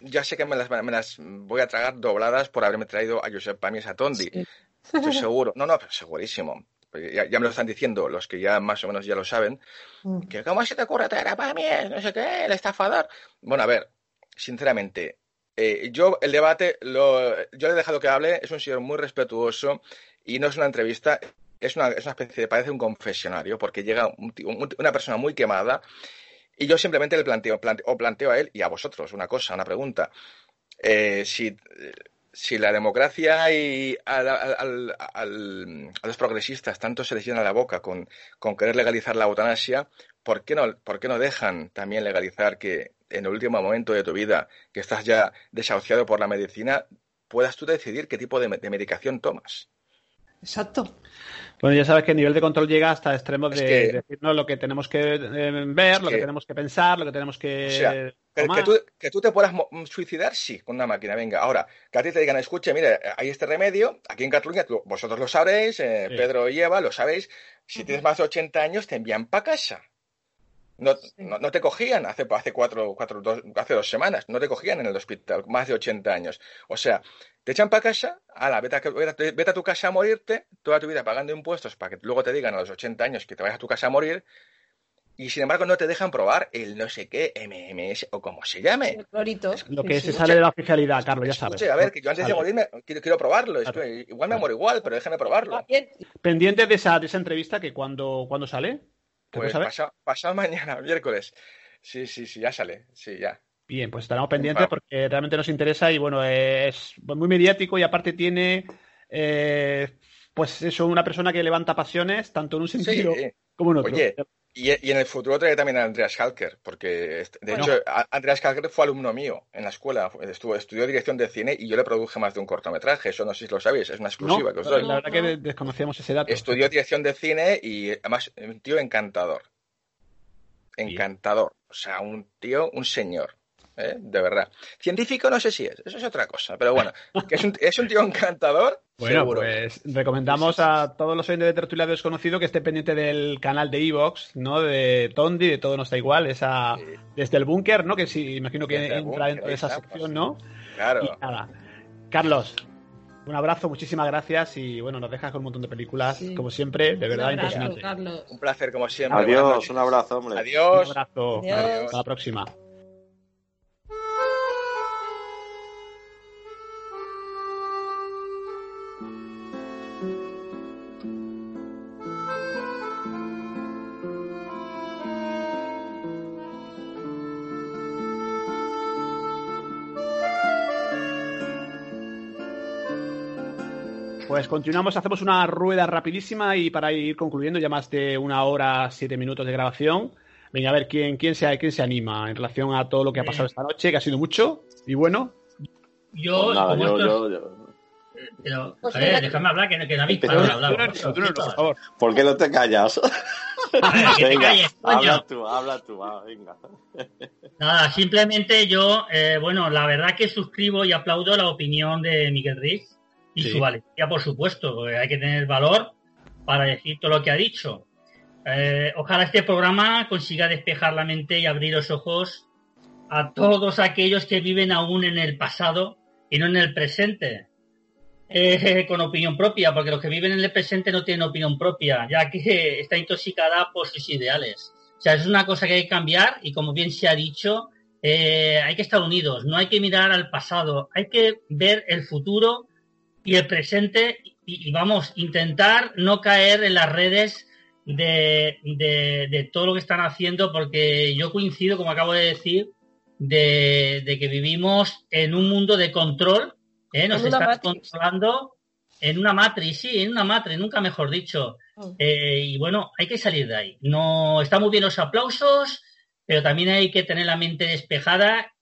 ya sé que me las, me las voy a tragar dobladas por haberme traído a Josep Pamies a Tondi. Sí. Estoy [laughs] seguro. No, no, pero segurísimo. Ya, ya me lo están diciendo los que ya más o menos ya lo saben. Mm. Que cómo se te ocurre traer a Pamies, no sé qué, el estafador. Bueno, a ver, sinceramente, eh, yo el debate, lo, yo le he dejado que hable, es un señor muy respetuoso y no es una entrevista, es una, es una especie de, parece un confesionario, porque llega un tío- un- una persona muy quemada y yo simplemente le planteo, plante- o planteo a él y a vosotros una cosa, una pregunta. Eh, si, eh, si la democracia y al- a los progresistas tanto se les llena la boca con, con querer legalizar la eutanasia, ¿por qué, no, ¿por qué no dejan también legalizar que en el último momento de tu vida, que estás ya desahuciado por la medicina, puedas tú decidir qué tipo de medicación tomas? Exacto. Bueno, ya sabes que el nivel de control llega hasta extremos Es de que- decirnos lo que tenemos que eh, ver, lo que, que- tenemos que pensar, lo que tenemos que O sea, Que, tú, que tú te puedas suicidar, sí, con una máquina. Venga, ahora, que a ti te digan, escuche, mire, hay este remedio, aquí en Cataluña, tú- vosotros lo sabréis, eh, Sí. Pedro y Eva lo sabéis, si tienes más de 80 años te envían para casa. No, no, no te cogían hace, hace, cuatro, cuatro, dos, hace dos semanas, no te cogían en el hospital, más de 80 años. O sea, te echan para casa, ala, vete a, vete, vete a tu casa a morirte, toda tu vida pagando impuestos para que luego te digan a los 80 años que te vayas a tu casa a morir, y sin embargo no te dejan probar el no sé qué MMS o como se llame. El clorito. Lo que sí. se sale de la oficialidad, Carlos, ya sabes. Escuche, a ver, que yo antes de morirme quiero, quiero probarlo. es Claro. que igual me muero igual, pero déjame probarlo. Pendiente de esa, de esa entrevista que cuando, cuando sale. ¿Te Pues pasado, pasado mañana, [laughs] miércoles. Sí, sí, sí, ya sale. Sí, ya. Bien, pues estaremos pendientes porque realmente nos interesa y bueno, es muy mediático y aparte tiene, eh, pues eso, una persona que levanta pasiones tanto en un sentido Sí. como en otro. Oye, y, y en el futuro traeré también a Andreas Halker, porque este- de Bueno. hecho Andreas Halker fue alumno mío en la escuela, estuvo, estudió dirección de cine y yo le produje más de un cortometraje, eso no sé si lo sabéis, es una No, exclusiva que os doy. la verdad que de- desconocíamos ese dato. Estudió dirección de cine y además un tío encantador. Encantador. O sea, un tío, un señor. ¿Eh? De verdad. Científico no sé si es, eso es otra cosa. Pero bueno, que es un, es un tío encantador. [laughs] Bueno, seguro. pues recomendamos a todos los oyentes de Tertulia Desconocido que estén pendientes del canal de Evox, ¿no? De Tondi, de Todo No Está Igual, esa Sí. desde el búnker, ¿no? Que sí, imagino que Desde entra dentro de esa está, sección. ¿no? Claro. Y nada. Carlos, un abrazo, muchísimas gracias y bueno, nos dejas con un montón de películas, Sí. como siempre, de verdad Un abrazo, impresionante. Carlos. Un placer como siempre. Adiós, un abrazo, hombre. Un Adiós. abrazo. Adiós. Hasta la próxima. Pues continuamos, hacemos una rueda rapidísima y para ir concluyendo ya más de una hora, siete minutos de grabación. Venga, a ver quién, quién, se, quién se anima en relación a todo lo que ha pasado esta noche, que ha sido mucho y bueno. Yo, Pues nada, como yo, estos- yo, yo- Pero, Pues a ver, mira- déjame hablar, que, que no habéis Pero- Tú hablar. tú por favor. ¿Por qué no te callas? [laughs] A ver, que te venga, calles, coño. habla tú, habla tú, va, venga. Nada, simplemente yo, eh, bueno, la verdad que suscribo y aplaudo la opinión de Miguel Riz y Sí. su valentía, por supuesto, hay que tener valor para decir todo lo que ha dicho. Eh, ojalá este programa consiga despejar la mente y abrir los ojos a todos aquellos que viven aún en el pasado y no en el presente. Eh, con opinión propia, porque los que viven en el presente no tienen opinión propia, ya que está intoxicada por sus ideales. O sea, es una cosa que hay que cambiar y como bien se ha dicho, eh, hay que estar unidos, no hay que mirar al pasado, hay que ver el futuro y el presente y, y vamos, intentar no caer en las redes de, de- de todo lo que están haciendo porque yo coincido, como acabo de decir, de, de que vivimos en un mundo de control, ¿eh? nos están controlando en una matriz, sí, en una matriz, nunca mejor dicho. Mm. Eh, y bueno, hay que salir de ahí. No está muy bien los aplausos, pero también hay que tener la mente despejada,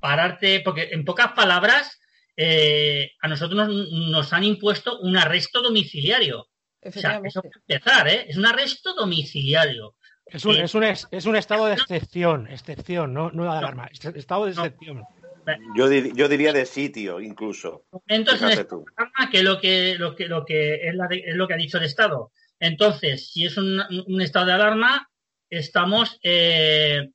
pararte, porque en pocas palabras, eh, a nosotros nos, nos han impuesto un arresto domiciliario. O sea, eso para empezar, ¿eh? Es un arresto domiciliario. Es un, Eh, es un, es, es un estado de excepción, excepción, no, no de alarma. est- Estado de excepción. Yo, dir- yo diría de sitio, incluso. Entonces, tú. que lo que, lo que, lo que es, la de- es lo que ha dicho el Estado. Entonces, si es un, un estado de alarma, estamos, eh,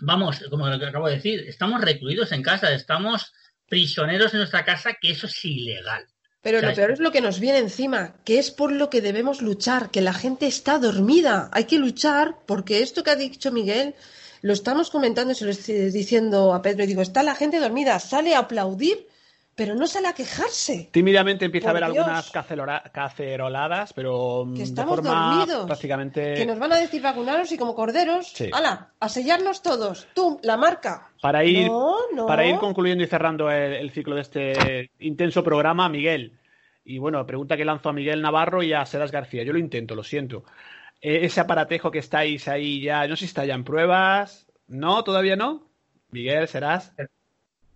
vamos, como lo que acabo de decir, estamos recluidos en casa, estamos prisioneros en nuestra casa, que eso es ilegal. Pero O sea, lo peor es lo que nos viene encima, que es por lo que debemos luchar, que la gente está dormida. Hay que luchar porque esto que ha dicho Miguel lo estamos comentando y se lo estoy diciendo a Pedro y digo, está la gente dormida, sale a aplaudir, pero no sale a quejarse. Tímidamente empieza a haber Dios. algunas caceroladas, pero mm, Que de estamos forma dormidos. prácticamente... Que nos van a decir vacunaros y como corderos, Sí. ¡hala! A sellarnos todos. Tú, la marca. Para ir, No, no. para ir concluyendo y cerrando el, el ciclo de este intenso programa, Miguel. Y bueno, pregunta que lanzo a Miguel Navarro y a Seras García. Yo lo intento, lo siento. Eh, ese aparatejo que estáis ahí ya, no sé si está ya en pruebas. ¿No? ¿Todavía no? Miguel, Serás.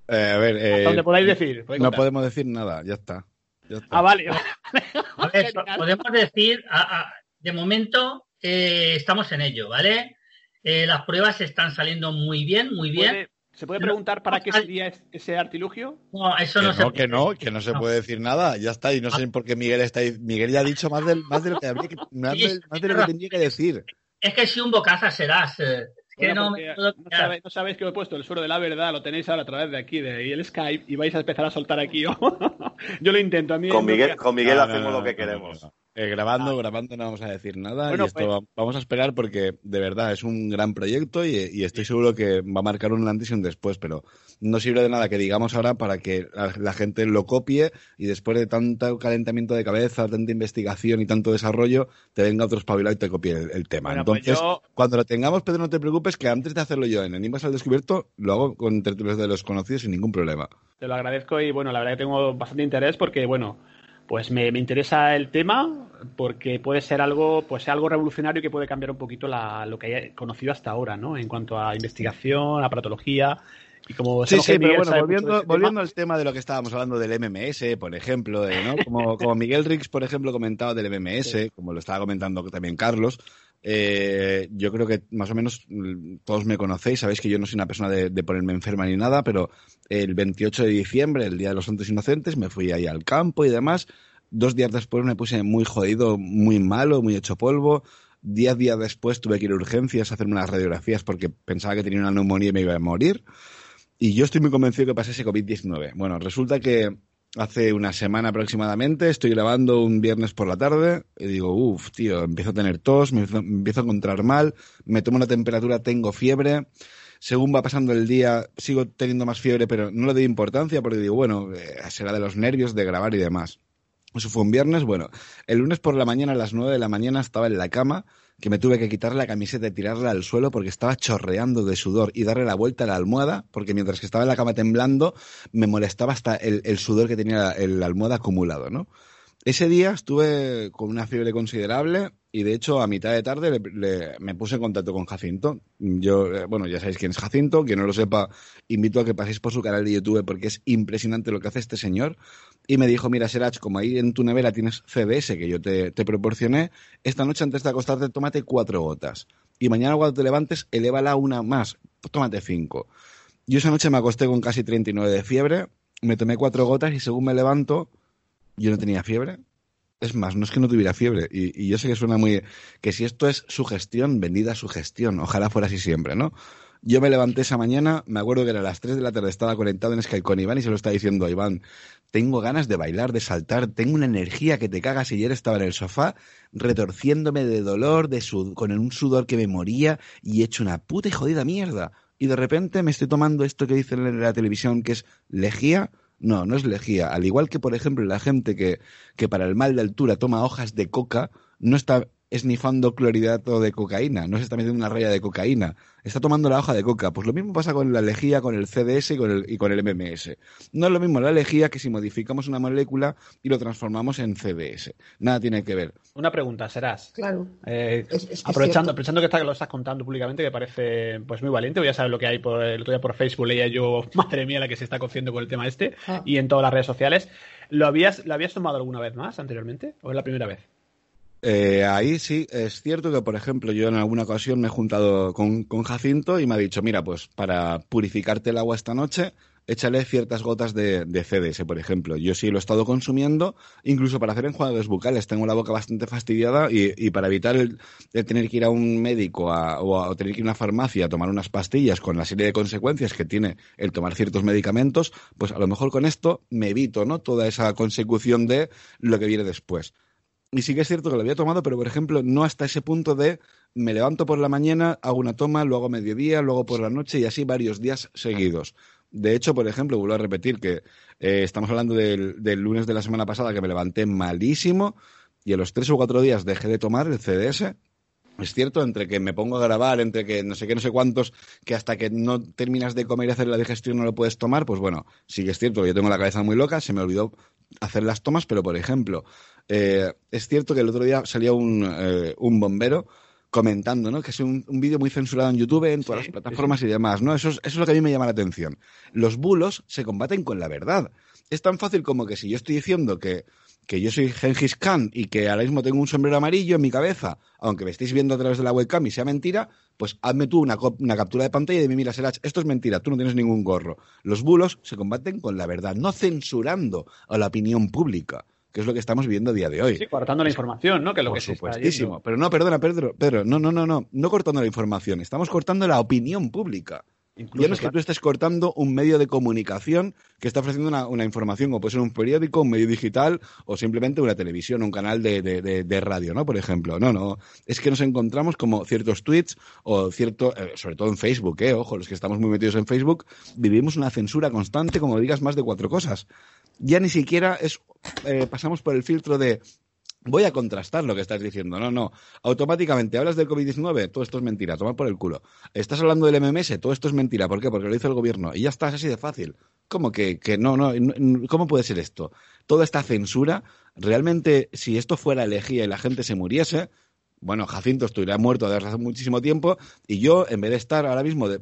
Eh, a ver, eh, donde podáis decir. no contar. podemos decir nada, ya está. Ya está. Ah, vale. [laughs] A ver, podemos decir, a- a- de momento eh, estamos en ello, ¿vale? Eh, las pruebas están saliendo muy bien, muy bien. ¿Puede- ¿Se puede preguntar para qué sería es- ese artilugio? No, eso que no, no, se que no, que no se puede decir nada, ya está. Y no sé por qué Miguel está ahí. Miguel ya ha dicho más, del, más de lo que habría que, [laughs] más de, más de lo que tenía que decir. Es que si un bocaza serás. Es que Bueno, no porque me puedo no, quedar. sabéis, no sabéis que lo he puesto el suero de la verdad, lo tenéis ahora a través de aquí, de y el Skype, y vais a empezar a soltar aquí. [laughs] Yo lo intento. A mí Con Miguel, con Miguel No, hacemos no, lo que no, queremos. no, no. Eh, grabando, grabando no vamos a decir nada Bueno, y esto pues- va- vamos a esperar porque de verdad es un gran proyecto y, y estoy seguro que va a marcar un antes y un después, pero no sirve de nada que digamos ahora para que la, la gente lo copie y después de tanto calentamiento de cabeza, tanta investigación y tanto desarrollo, te venga otro espabilado y te copie el, el tema. Bueno, pues Entonces, yo- cuando lo tengamos, Pedro, no te preocupes que antes de hacerlo yo en Enigmas al Descubierto, lo hago con tertulias de los conocidos sin ningún problema. Te lo agradezco y bueno, la verdad que tengo bastante interés porque, bueno, pues me, me interesa el tema porque puede ser algo, pues algo revolucionario que puede cambiar un poquito la, lo que he conocido hasta ahora, ¿no? En cuanto a investigación, a patología y como Sí, sí, pero bueno, volviendo, volviendo al tema de lo que estábamos hablando del MMS, por ejemplo, de, ¿no? como, [laughs] como Miguel Rix, por ejemplo, comentaba del MMS, como lo estaba comentando también Carlos, eh, yo creo que más o menos mm, todos me conocéis, sabéis que yo no soy una persona de, de ponerme enferma ni nada, pero el 28 de diciembre, el Día de los Santos Inocentes, me fui ahí al campo y demás. Dos días después me puse muy jodido, muy malo, muy hecho polvo. Diez días después tuve que ir a urgencias a hacerme unas radiografías porque pensaba que tenía una neumonía y me iba a morir. Y yo estoy muy convencido que pasé ese COVID-19. Bueno, resulta que hace una semana aproximadamente estoy grabando un viernes por la tarde y digo, uff, tío, empiezo a tener tos, me empiezo, me empiezo a encontrar mal, me tomo una temperatura, tengo fiebre. Según va pasando el día, sigo teniendo más fiebre, pero no le doy importancia porque digo, bueno, eh, será de los nervios de grabar y demás. Eso fue un viernes. Bueno, el lunes por la mañana, a las 9 de la mañana, estaba en la cama, que me tuve que quitar la camiseta y tirarla al suelo porque estaba chorreando de sudor y darle la vuelta a la almohada, porque mientras que estaba en la cama temblando, me molestaba hasta el, sudor que tenía el- la almohada acumulado, ¿no? Ese día estuve con una fiebre considerable y de hecho a mitad de tarde me puse en contacto con Jacinto. Yo, eh, bueno, ya sabéis quién es Jacinto, quien no lo sepa, invito a que paséis por su canal de YouTube porque es impresionante lo que hace este señor. Y me dijo, mira Serach, como ahí en tu nevera tienes CBS que yo te, te proporcioné, esta noche antes de acostarte tómate cuatro gotas. Y mañana cuando te levantes, elévala una más, tómate cinco. Yo esa noche me acosté con casi 39 de fiebre, me tomé cuatro gotas y según me levanto, yo no tenía fiebre. Es más, no es que no tuviera fiebre. Y, yo sé que suena muy... Que si esto es sugestión, vendida sugestión. Ojalá fuera así siempre, ¿no? Yo me levanté esa mañana, me acuerdo que era a las 3 de la tarde, estaba conectado en Skype con Iván y se lo está diciendo a Iván. Tengo ganas de bailar, de saltar, tengo una energía que te cagas. Y ayer estaba en el sofá retorciéndome de dolor, de sud- con un sudor que me moría y he hecho una puta y jodida mierda. Y de repente me estoy tomando esto que dicen en la televisión que es lejía. No, no es lejía. Al igual que, por ejemplo, la gente que, que para el mal de altura toma hojas de coca, no está esnifando clorhidrato de cocaína, no se está metiendo una raya de cocaína, está tomando la hoja de coca. Pues lo mismo pasa con la lejía, con el CDS y con el, y con el MMS. No es lo mismo la lejía que si modificamos una molécula y lo transformamos en CDS. Nada tiene que ver. Una pregunta, serás. Claro. Eh, Es- es que es aprovechando, aprovechando que, está- que lo estás contando públicamente, que parece pues muy valiente, ya sabes lo que hay por el otro día por Facebook, leía yo, [laughs] madre mía, la que se está cociendo con el tema este, Ah. y en todas las redes sociales. ¿Lo habías, ¿Lo habías tomado alguna vez más anteriormente? ¿O es la primera vez? Eh, ahí sí, es cierto que, por ejemplo, yo en alguna ocasión me he juntado con, con Jacinto y me ha dicho, mira, pues para purificarte el agua esta noche, échale ciertas gotas de, CDS, por ejemplo. Yo sí lo he estado consumiendo, incluso para hacer enjuagues bucales. Tengo la boca bastante fastidiada y, para evitar el, tener que ir a un médico o, a, o tener que ir a una farmacia a tomar unas pastillas con la serie de consecuencias que tiene el tomar ciertos medicamentos, pues a lo mejor con esto me evito, ¿no? Toda esa consecución de lo que viene después. Y sí que es cierto que lo había tomado, pero por ejemplo, no hasta ese punto de me levanto por la mañana, hago una toma, luego mediodía, luego por la noche y así varios días seguidos. De hecho, por ejemplo, vuelvo a repetir que eh, estamos hablando del, del lunes de la semana pasada que me levanté malísimo y a los tres o cuatro días dejé de tomar el CDS. Es cierto, entre que me pongo a grabar, entre que no sé qué, no sé cuántos, que hasta que no terminas de comer y hacer la digestión no lo puedes tomar, pues bueno, sí que es cierto que yo tengo la cabeza muy loca, se me olvidó hacer las tomas, pero por ejemplo, eh, es cierto que el otro día salía un, eh, un bombero comentando, ¿no? Que es un, un vídeo muy censurado en YouTube, en todas las plataformas y demás, ¿no? Eso es, eso es lo que a mí me llama la atención. Los bulos se combaten con la verdad. Es tan fácil como que si yo estoy diciendo que, que yo soy Gengis Khan y que ahora mismo tengo un sombrero amarillo en mi cabeza, aunque me estéis viendo a través de la webcam y sea mentira, pues hazme tú una, una captura de pantalla y de mira, Serach, esto es mentira, tú no tienes ningún gorro. Los bulos se combaten con la verdad, no censurando a la opinión pública, que es lo que estamos viviendo a día de hoy. Sí, cortando la información, ¿no? Que es lo Por que se supuestísimo. Pero no, perdona, Pedro, Pedro, no, no, no, no, no cortando la información, estamos cortando la opinión pública. Incluso, ya no es que tú estés cortando un medio de comunicación que está ofreciendo una, una información, como puede ser un periódico, un medio digital o simplemente una televisión, un canal de, de- de- de radio, ¿no? Por ejemplo. No, no. Es que nos encontramos como ciertos tweets o cierto, eh, sobre todo en Facebook, ¿eh? Ojo, los que estamos muy metidos en Facebook, vivimos una censura constante, como digas más de cuatro cosas. Ya ni siquiera es, eh, pasamos por el filtro de voy a contrastar lo que estás diciendo. No, no. Automáticamente hablas del COVID-19, todo esto es mentira, tomar por el culo. Estás hablando del MMS, todo esto es mentira. ¿Por qué? Porque lo hizo el gobierno. Y ya está, es así de fácil. ¿Cómo que, que no, no, ¿Cómo puede ser esto? Toda esta censura, realmente, si esto fuera elegía y la gente se muriese, bueno, Jacinto estuviera muerto desde hace muchísimo tiempo y yo, en vez de estar ahora mismo de-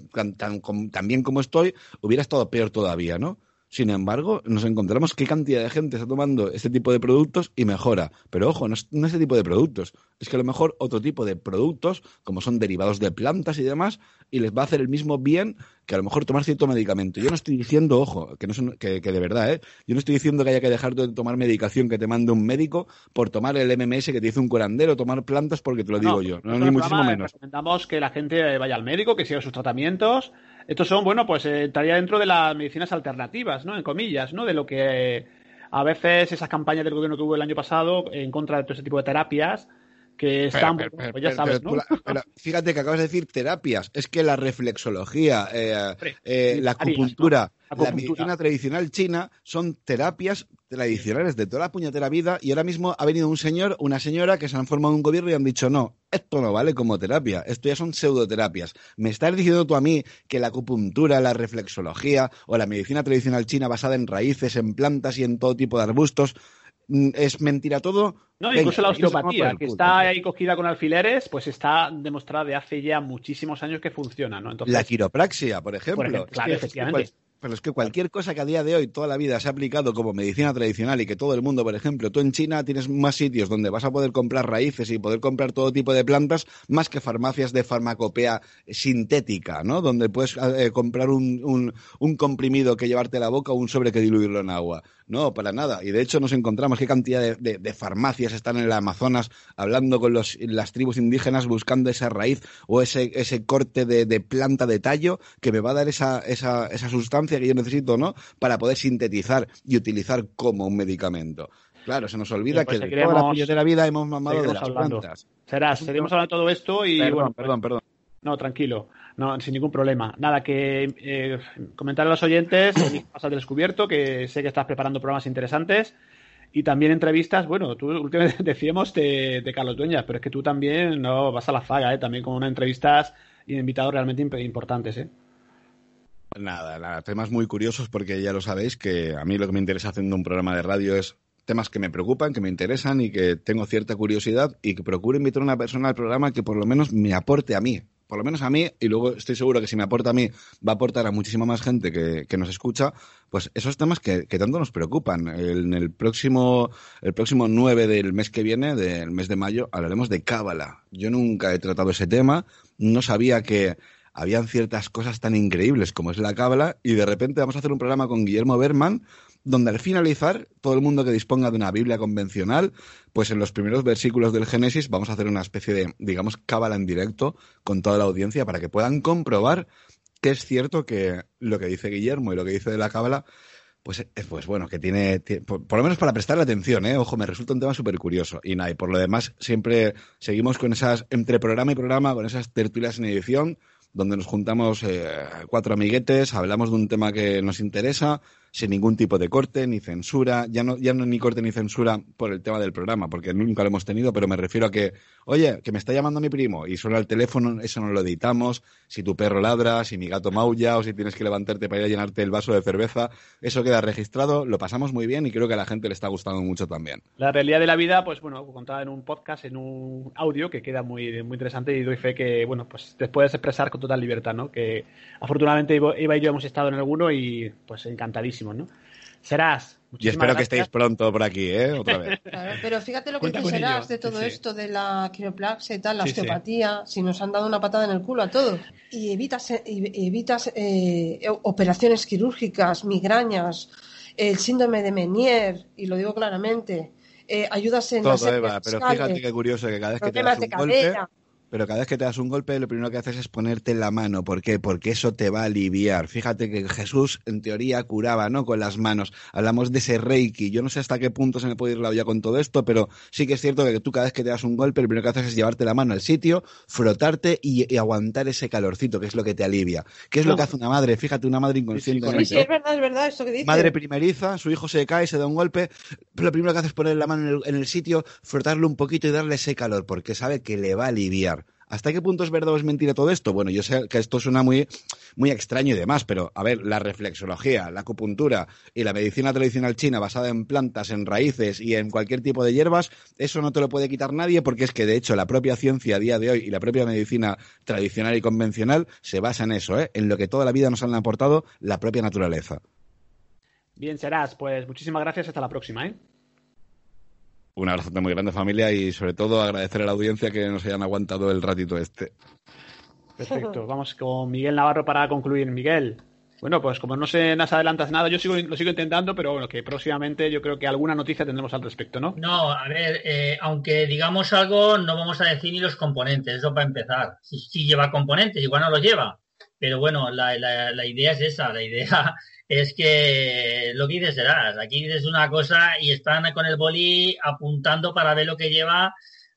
tan bien como estoy, hubiera estado peor todavía, ¿no? Sin embargo, nos encontramos qué cantidad de gente está tomando este tipo de productos y mejora. Pero ojo, no es, no este tipo de productos. Es que a lo mejor otro tipo de productos, como son derivados de plantas y demás, y les va a hacer el mismo bien que a lo mejor tomar cierto medicamento. Yo no estoy diciendo, ojo, que, no son- que, que de verdad, ¿eh? Yo no estoy diciendo que haya que dejar de tomar medicación que te mande un médico por tomar el MMS que te dice un curandero, tomar plantas porque te lo digo yo. No, ni muchísimo menos. Recomendamos que la gente vaya al médico, que siga sus tratamientos. Estos son, bueno, pues eh, estaría dentro de las medicinas alternativas, ¿no? En comillas, ¿no? De lo que eh, a veces esas campañas del gobierno que hubo el año pasado en contra de todo ese tipo de terapias que están, Pero, bueno, pero, pues ya sabes, ¿no? pero fíjate que acabas de decir terapias. Es que la reflexología, eh, eh, la acupuntura, ¿no? la medicina tradicional china son terapias tradicionales de toda la puñetera vida y ahora mismo ha venido un señor, una señora que se han formado un gobierno y han dicho no, esto no vale como terapia, esto ya son pseudoterapias. ¿Me estás diciendo tú a mí que la acupuntura, la reflexología o la medicina tradicional china basada en raíces, en plantas y en todo tipo de arbustos es mentira todo? No, Venga, incluso la osteopatía, que está ahí cogida con alfileres, pues está demostrada de hace ya muchísimos años que funciona, ¿no? Entonces, La quiropraxia, por ejemplo. Por ejemplo, Es claro, que- es que efectivamente. Pero es que cualquier cosa que a día de hoy toda la vida se ha aplicado como medicina tradicional y que todo el mundo, por ejemplo, tú en China tienes más sitios donde vas a poder comprar raíces y poder comprar todo tipo de plantas más que farmacias de farmacopea sintética, ¿no? Donde puedes eh, comprar un, un- un comprimido que llevarte a la boca o un sobre que diluirlo en agua. No, para nada. Y de hecho nos encontramos qué cantidad de farmacias están en el Amazonas hablando con los, las tribus indígenas buscando esa raíz o ese, ese corte de, de planta de tallo que me va a dar esa, esa, esa sustancia que yo necesito, ¿no? Para poder sintetizar y utilizar como un medicamento. Claro, se nos olvida Pues que de seguiremos- toda la puñetera vida hemos mamado de las hablando. plantas. Serás, seguiremos hablando de todo esto y Perdón, bueno, pues- perdón, perdón. No, tranquilo, no, sin ningún problema. Nada, que eh, comentar a los oyentes, pasas del descubierto, que sé que estás preparando programas interesantes y también entrevistas. Bueno, tú últimamente [laughs] decíamos de, de Carlos Dueñas, pero es que tú también no vas a la zaga, ¿eh? también con unas entrevistas y invitados realmente imp- importantes. ¿eh? Nada, nada, temas muy curiosos porque ya lo sabéis que a mí lo que me interesa haciendo un programa de radio es temas que me preocupan, que me interesan y que tengo cierta curiosidad y que procuro invitar a una persona al programa que por lo menos me aporte a mí, por lo menos a mí, y luego estoy seguro que si me aporta a mí, va a aportar a muchísima más gente que, que nos escucha, pues esos temas que, tanto nos preocupan. En el próximo, el próximo 9 del mes que viene, del mes de mayo, hablaremos de Cábala. Yo nunca he tratado ese tema, no sabía que habían ciertas cosas tan increíbles como es la Cábala, y de repente vamos a hacer un programa con Guillermo Berman, donde al finalizar, todo el mundo que disponga de una Biblia convencional, pues en los primeros versículos del Génesis vamos a hacer una especie de, digamos, cábala en directo con toda la audiencia para que puedan comprobar que es cierto que lo que dice Guillermo y lo que dice de la cábala, pues, pues bueno, que tiene, por, lo menos para prestarle atención, ¿eh? Ojo, me resulta un tema súper curioso. Y nada, y por lo demás, siempre seguimos con esas, entre programa y programa, con esas tertulias en edición, donde nos juntamos eh, cuatro amiguetes, hablamos de un tema que nos interesa, sin ningún tipo de corte ni censura, ya no, ya no ni corte ni censura por el tema del programa, porque nunca lo hemos tenido, pero me refiero a que, oye, que me está llamando mi primo y suena el teléfono, eso no lo editamos, si tu perro ladra, si mi gato maulla o si tienes que levantarte para ir a llenarte el vaso de cerveza, eso queda registrado, lo pasamos muy bien y creo que a la gente le está gustando mucho también. La realidad de la vida, pues bueno, contada en un podcast, en un audio que queda muy, muy interesante y doy fe que, bueno, pues te puedes expresar con total libertad, ¿no? Que afortunadamente Iba y yo hemos estado en alguno y pues encantadísimo ¿no? Serás. Y espero que estéis pronto por aquí, ¿eh? Otra vez. [laughs] pero fíjate lo que dice Serás de todo esto de la quiropraxia y tal, la osteopatía, si nos han dado una patada en el culo a todos. Y evitas, evitas eh, operaciones quirúrgicas, migrañas, el síndrome de Menier, y lo digo claramente, eh, ayudas en Todo, Eva, pero fíjate qué curioso que cada vez que te das un golpe pero cada vez que te das un golpe, lo primero que haces es ponerte la mano. ¿Por qué? Porque eso te va a aliviar. Fíjate que Jesús, en teoría, curaba, ¿no? Con las manos. Hablamos de ese reiki. Yo no sé hasta qué punto se me puede ir la olla con todo esto, pero sí que es cierto que tú cada vez que te das un golpe, lo primero que haces es llevarte la mano al sitio, frotarte y, aguantar ese calorcito, que es lo que te alivia. ¿Qué es lo que hace una madre? Fíjate, una madre inconsciente. Sí, es verdad, es verdad esto que dice. Madre primeriza, su hijo se cae, se da un golpe, pero lo primero que hace es poner la mano en el, en el sitio, frotarlo un poquito y darle ese calor, porque sabe que le va a aliviar. ¿Hasta qué punto es verdad o es mentira todo esto? Bueno, yo sé que esto suena muy, muy extraño y demás, pero a ver, la reflexología, la acupuntura y la medicina tradicional china basada en plantas, en raíces y en cualquier tipo de hierbas, eso no te lo puede quitar nadie porque es que de hecho la propia ciencia a día de hoy y la propia medicina tradicional y convencional se basa en eso, ¿eh? en lo que toda la vida nos han aportado la propia naturaleza. Bien, serás. Pues muchísimas gracias. Hasta la próxima, ¿eh? Un abrazo muy grande familia y sobre todo agradecer a la audiencia que nos hayan aguantado el ratito este. Perfecto, vamos con Miguel Navarro para concluir. Miguel, bueno, pues como no se nos adelantas nada, yo sigo, lo sigo intentando, pero bueno, que próximamente yo creo que alguna noticia tendremos al respecto, ¿no? No, a ver, eh, aunque digamos algo, no vamos a decir ni los componentes, eso para empezar. Si, lleva componentes, igual no lo lleva, pero bueno, la, la idea es esa, la idea es que lo que dices serás, aquí dices una cosa y están con el boli apuntando para ver lo que lleva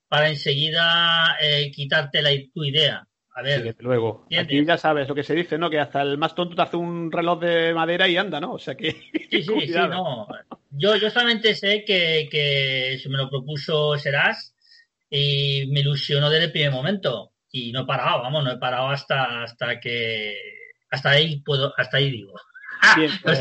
para enseguida eh, quitarte la, tu idea. A ver. luego. Aquí ya sabes lo que se dice, ¿no? Que hasta el más tonto te hace un reloj de madera y anda, ¿no? O sea que. Sí, sí, [laughs] sí, no. Yo, yo solamente sé que, que se me lo propuso Serás y me ilusionó desde el primer momento. Y no he parado, vamos, no he parado hasta, hasta que. Hasta ahí puedo, hasta ahí digo.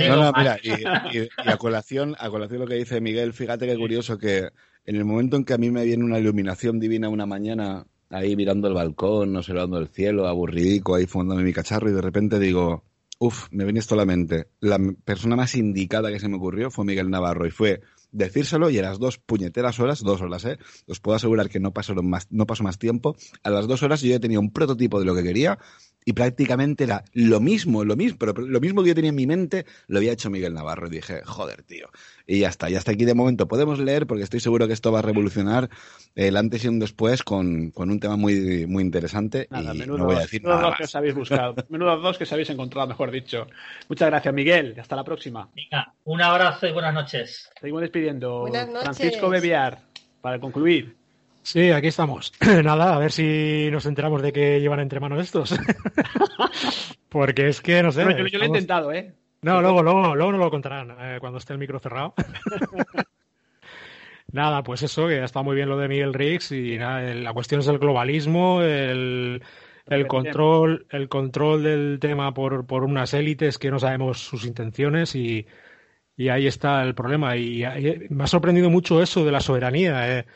No, no, mira, [laughs] y, a, colación, a colación lo que dice Miguel, fíjate qué curioso que en el momento en que a mí me viene una iluminación divina una mañana, ahí mirando el balcón, observando el cielo, aburridico, ahí fumándome mi cacharro, y de repente digo, uff, me viene esto a la mente. La persona más indicada que se me ocurrió fue Miguel Navarro, y fue decírselo y a las dos puñeteras horas, dos horas, ¿eh? Os puedo asegurar que no pasaron más, no pasó más tiempo. A las dos horas yo ya tenía un prototipo de lo que quería y prácticamente era lo mismo, lo mismo, pero lo mismo que yo tenía en mi mente lo había hecho Miguel Navarro y dije, joder, tío. Y ya está, ya hasta aquí de momento podemos leer porque estoy seguro que esto va a revolucionar el antes y un después con, un tema muy, muy interesante y no voy a decir nada dos que os habéis buscado, menudos dos que os habéis encontrado, mejor dicho. Muchas gracias, Miguel. Hasta la próxima. Venga, un abrazo y buenas noches. Seguimos despidiendo. Francisco Bebiar, para concluir. Sí, aquí estamos. [clears throat] Nada, a ver si nos enteramos de que llevan entre manos estos. [laughs] Porque es que, no sé. yo, lo he intentado, ¿eh? No, luego, luego, luego no lo contarán eh, cuando esté el micro cerrado. [laughs] nada, pues eso, que está muy bien lo de Miguel Riggs y nada, la cuestión es el globalismo, el, el control, el control del tema por, por unas élites que no sabemos sus intenciones y, y ahí está el problema. Y, me ha sorprendido mucho eso de la soberanía. Eh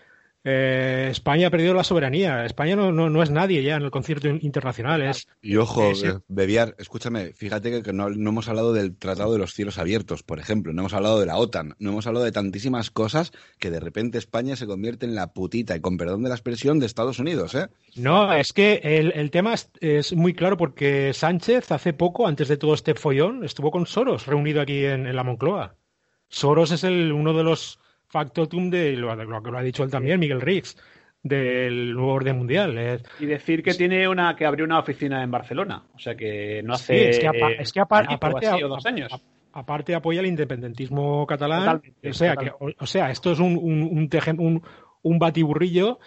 eh, España ha perdido la soberanía. España no, no, no, es nadie ya en el concierto internacional. Es, y ojo, eh, Bebiar, escúchame, fíjate que, que no, no, hemos hablado del Tratado de los Cielos Abiertos, por ejemplo, no hemos hablado de la OTAN, no hemos hablado de tantísimas cosas que de repente España se convierte en la putita, y con perdón de la expresión, de Estados Unidos. ¿eh? No, es que el, el tema es, es, muy claro porque Sánchez hace poco, antes de todo este follón, estuvo con Soros reunido aquí en, en la Moncloa. Soros es el, uno de los factotum de lo, de lo, que lo ha dicho él también, Miguel Riggs, del nuevo orden mundial. Es, y decir que tiene una que abrió una oficina en Barcelona, o sea que no hace. Sí, es que, apa, es que apa, aparte, así, dos años. A, aparte apoya el independentismo catalán, totalmente, o sea totalmente. que, o, o, sea, esto es un, un, un, un batiburrillo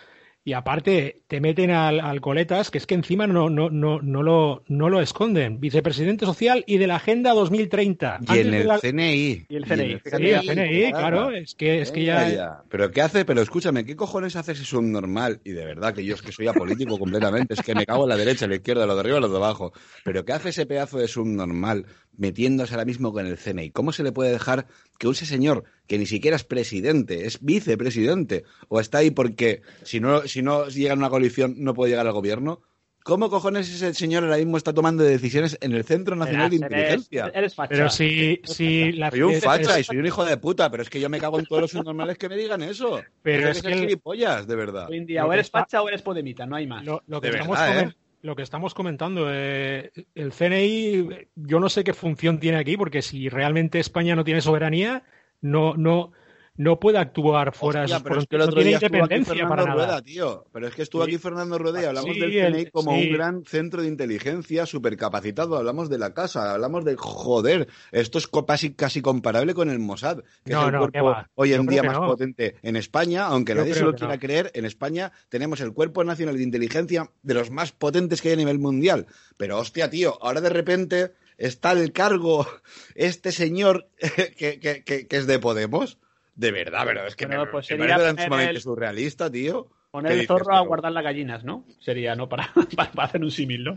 y aparte te meten al, al, coletas, que es que encima no, no, no, no, lo, no lo esconden. Vicepresidente social y de la Agenda 2030. Y en el la... CNI. Y el CNI. Y el CNI, el CNI claro. Es que, es que ya... ya... Pero ¿qué hace? Pero escúchame, ¿qué cojones hace ese subnormal? Y de verdad que yo es que soy apolítico completamente. Es que me cago en la derecha, en la izquierda, lo de arriba, lo de abajo. Pero ¿qué hace ese pedazo de subnormal metiéndose ahora mismo con el CNI? ¿Cómo se le puede dejar que ese señor que ni siquiera es presidente, es vicepresidente, o está ahí porque si no, si no llega a una coalición no puede llegar al gobierno. ¿Cómo cojones ese señor ahora mismo está tomando decisiones en el Centro Nacional de Inteligencia? Eres, eres facha. Pero si, si la Soy un facha y soy un hijo de puta, pero es que yo me cago en todos los subnormales que me digan eso. Pero es que, gilipollas, de verdad. Hoy en día, o eres facha o eres podemita, no hay más. Lo, lo que de estamos verdad, ¿eh? Lo que estamos comentando, eh, el CNI, yo no sé qué función tiene aquí, porque si realmente España no tiene soberanía, no, no, no puede actuar fuera Hostia, de sus pero es que el no otro tiene día independencia para Rueda, nada. tío. Pero es que estuvo Sí. aquí Fernando Rueda y hablamos Sí, del el- CNI como sí. un gran centro de inteligencia supercapacitado. Hablamos de la casa, hablamos de joder. Esto es casi, casi comparable con el Mossad, que No, es el no, cuerpo hoy en día más potente en España, aunque Yo nadie se lo quiera creer. En España tenemos el cuerpo nacional de inteligencia de los más potentes que hay a nivel mundial. Pero hostia, tío, ahora de repente está el cargo [laughs] este señor [laughs] que, que, que, que es de Podemos. De verdad, pero es que Bueno, me, pues me parece tan sumamente el- surrealista, tío. Poner ¿Qué el dices, zorro a pero- guardar las gallinas, ¿no? Sería, ¿no? [laughs] Para, para, para hacer un símil, ¿no?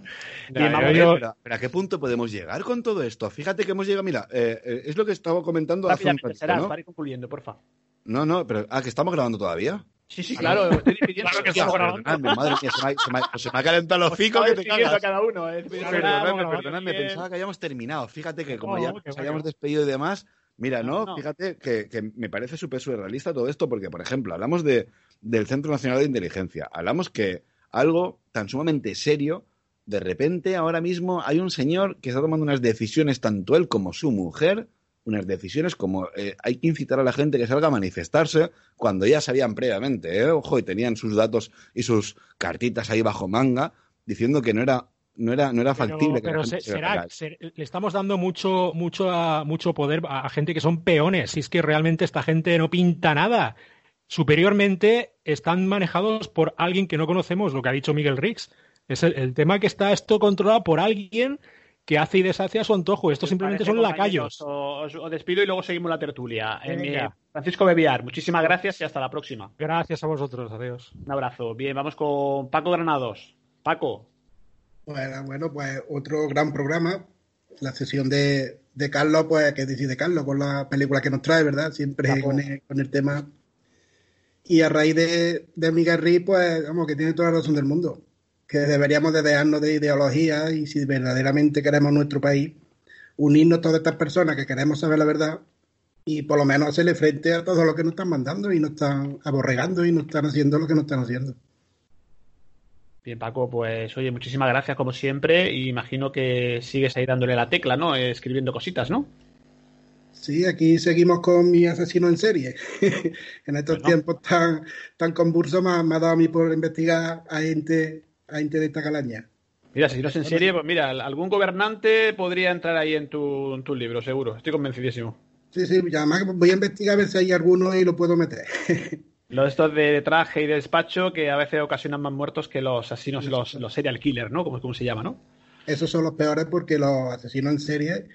Yo- yo- Pero, pero ¿a qué punto podemos llegar con todo esto? Fíjate que hemos llegado, mira, eh, eh, es lo que estaba comentando hace un ratito, serás, ¿no? para ir concluyendo, porfa. No, no, pero, ah, que estamos grabando todavía. Sí, sí, claro, estoy dividiendo. Claro que estamos grabando. madre mía, se me ha, se me ha- pues se me ha calentado el hocico Estaba que te cagas. cada uno, ¿eh? Perdonadme, pensaba que habíamos terminado. Fíjate que como ya nos habíamos despedido y demás, mira, ¿no? No, no. Fíjate que, que me parece súper surrealista todo esto porque, por ejemplo, hablamos de, del Centro Nacional de Inteligencia. Hablamos que algo tan sumamente serio, de repente ahora mismo hay un señor que está tomando unas decisiones, tanto él como su mujer, unas decisiones como eh, hay que incitar a la gente que salga a manifestarse cuando ya sabían previamente, ¿eh? ojo, y tenían sus datos y sus cartitas ahí bajo manga diciendo que no era no era no era Pero, factible pero se- se será, se- le estamos dando mucho, mucho, a- mucho poder a, a gente que son peones. Si es que realmente esta gente no pinta nada. Superiormente están manejados por alguien que no conocemos, lo que ha dicho Miguel Riggs. Es el, el tema que está esto controlado por alguien que hace y deshace a su antojo. Estos simplemente son lacayos. Os, os despido y luego seguimos la tertulia. Eh. Francisco Bebiar, muchísimas gracias y hasta la próxima. Gracias a vosotros. Adiós. Un abrazo. Bien, vamos con Paco Granados. Paco. Bueno, bueno, pues otro gran programa. La sesión de, de Carlos, pues, que decide Carlos con la película que nos trae, ¿verdad? Siempre Paco. con el, con el tema. Y a raíz de, de Miguel Riz, pues, vamos, que tiene toda la razón del mundo. Que deberíamos de dejarnos de ideología y si verdaderamente queremos nuestro país, unirnos todas estas personas que queremos saber la verdad y por lo menos hacerle frente a todo lo que nos están mandando y nos están aborregando y nos están haciendo lo que nos están haciendo. Bien, Paco, pues oye, muchísimas gracias como siempre y imagino que sigues ahí dándole la tecla, ¿no? Escribiendo cositas, ¿no? Sí, aquí seguimos con mi asesino en serie. [laughs] en estos Bueno. tiempos tan, tan convulsos me, ha- me ha dado a mí por investigar a gente, a gente de esta calaña. Mira, si no es en serie, pues mira, algún gobernante podría entrar ahí en tu, en tu libro, seguro. Estoy convencidísimo. Sí, sí, y además voy a investigar a ver si hay alguno y lo puedo meter. [laughs] Los de estos de traje y de despacho que a veces ocasionan más muertos que los asesinos, los, los serial killers, ¿no? Como, como se llama, ¿no? Esos son los peores porque los asesinos en serie,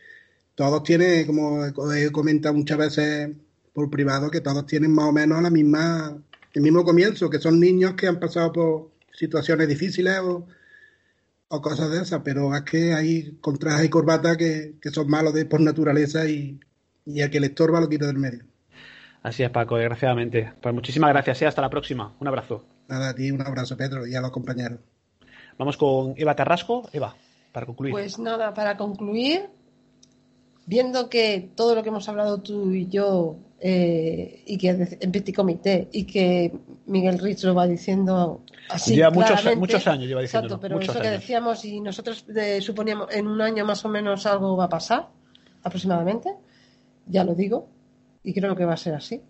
todos tienen, como he comentado muchas veces por privado, que todos tienen más o menos la misma, el mismo comienzo, que son niños que han pasado por situaciones difíciles o, o cosas de esas, pero es que hay con traje y corbata que, que son malos de, por naturaleza y, y el que le estorba lo quita del medio. Así es, Paco, desgraciadamente. Pues muchísimas gracias, y hasta la próxima. Un abrazo. Nada, a ti un abrazo, Pedro, y a los compañeros. Vamos con Eva Carrasco. Eva, para concluir. Pues nada, para concluir, viendo que todo lo que hemos hablado tú y yo, eh, y que en Petit Comité, y que Miguel Rich lo va diciendo así. Lleva muchos, muchos años, lleva diciendo. Exacto, pero muchos eso que años. decíamos, y nosotros eh, suponíamos en un año más o menos algo va a pasar, aproximadamente, ya lo digo, y creo que va a ser así.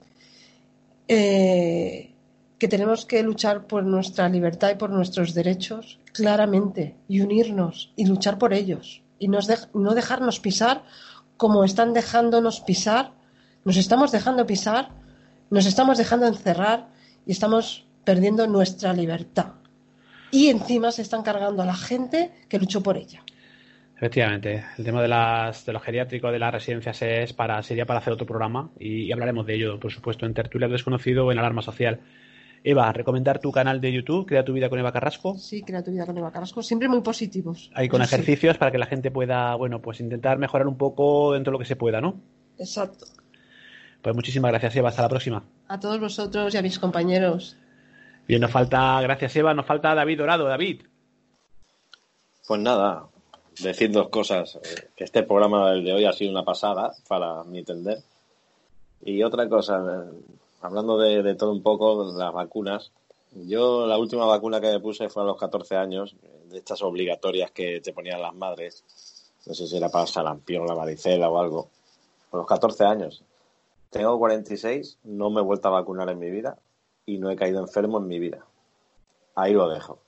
Eh, que tenemos que luchar por nuestra libertad y por nuestros derechos claramente y unirnos y luchar por ellos y no dejarnos pisar como están dejándonos pisar, nos estamos dejando pisar, nos estamos dejando encerrar y estamos perdiendo nuestra libertad. Y encima se están cargando a la gente que luchó por ella. Efectivamente, el tema de, las, de los geriátricos, de las residencias es para, sería para hacer otro programa y, y hablaremos de ello, por supuesto, en Tertulia Desconocido o en Alarma Social. Eva, recomendar tu canal de YouTube, Crea tu vida con Eva Carrasco. Sí, crea tu vida con Eva Carrasco, siempre muy positivos. Ahí con sí. ejercicios para que la gente pueda, bueno, pues intentar mejorar un poco dentro de lo que se pueda, ¿no? Exacto. Pues muchísimas gracias, Eva. Hasta la próxima. A todos vosotros y a mis compañeros. Bien, nos falta, gracias, Eva, nos falta David Dorado. David. Pues nada, decir dos cosas. eh, este programa del de hoy ha sido una pasada, para mi entender. Y otra cosa, eh, hablando de, todo un poco, las vacunas. Yo la última vacuna que me puse fue a los 14 años, de estas obligatorias que te ponían las madres. No sé si era para sarampión, la varicela o algo. A los 14 años. Tengo 46, no me he vuelto a vacunar en mi vida y no he caído enfermo en mi vida. Ahí lo dejo.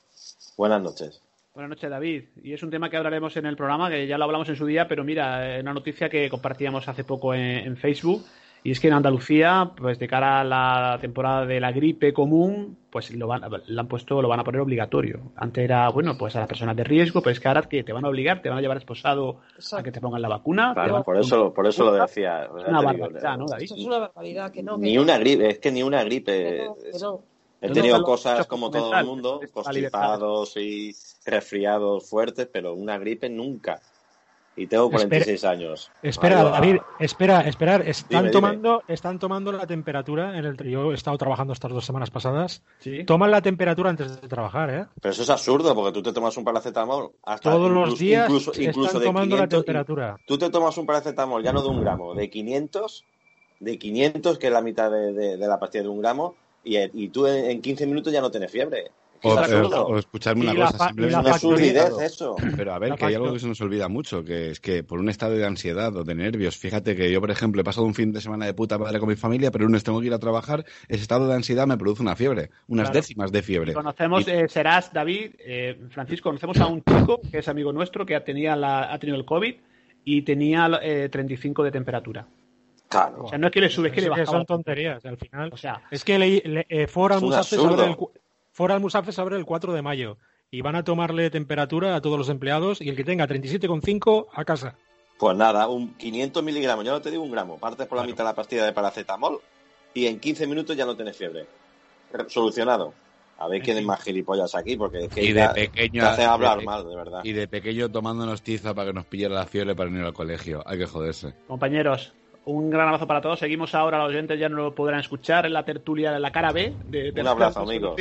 Buenas noches. Buenas noches, David. Y es un tema que hablaremos en el programa, que ya lo hablamos en su día, pero mira, eh, una noticia que compartíamos hace poco en, en Facebook, y es que en Andalucía, pues de cara a la temporada de la gripe común, pues lo van, lo han puesto, lo van a poner obligatorio. Antes era, bueno, pues a las personas de riesgo, pero es que ahora que te van a obligar, te van a llevar esposado a que te pongan la vacuna. te Claro, van- por eso, por eso lo decía. Es una digo, barbaridad, ¿no, David? Eso es una barbaridad, que no. que Ni no, una gripe, es que ni una gripe. que no, que no. He tenido no, cosas como todo el mundo, constipados y resfriados fuertes, pero una gripe nunca. Y tengo 46 años. Espera, Ahí va. David, espera, esperar. Están Dime, dime. tomando, están tomando la temperatura en el. Yo he estado trabajando estas dos semanas pasadas. Sí. Toman la temperatura antes de trabajar, ¿eh? Pero eso es absurdo, porque tú te tomas un paracetamol hasta Todos los días incluso, están incluso de tomando la 500, temperatura. Tú te tomas un paracetamol ya no de un gramo, de 500, de 500, que es la mitad de, de- de la pastilla de un gramo, y, y tú en, en 15 minutos ya no tienes fiebre. Es O, absurdo. o- o escucharme una cosa, fa- simplemente una absurdidez eso. Pero a ver, La que hay algo que se nos olvida mucho, que es que por un estado de ansiedad o de nervios, fíjate que yo, por ejemplo, he pasado un fin de semana de puta madre con mi familia, pero el lunes tengo que ir a trabajar, ese estado de ansiedad me produce una fiebre, unas Claro. décimas de fiebre. Conocemos, Y- eh, serás David, eh, Francisco, conocemos a un chico que es amigo nuestro que tenía la, ha tenido el COVID y tenía eh, 35 de temperatura. Claro. O sea, no es que le sube, es que le baja. son tonterías, al final. O sea, Es que le, le- eh, Almusafes absurdo. abre el, abre el 4 de mayo y van a tomarle temperatura a todos los empleados y el que tenga 37,5 a casa. Pues nada, un 500 miligramos, ya no te digo un gramo, partes por la mitad la pastilla de paracetamol y en 15 minutos ya no tienes fiebre. Re- Solucionado. A ver quién es más gilipollas aquí, porque es que Y de ya pequeño- te hace hablar de- mal, de verdad. Y de pequeño tomándonos tiza para que nos pillara la fiebre para ir al colegio. Hay que joderse. compañeros, un gran abrazo para todos. Seguimos ahora, los oyentes ya no lo podrán escuchar en la tertulia de la cara B. De, de Un abrazo, amigos.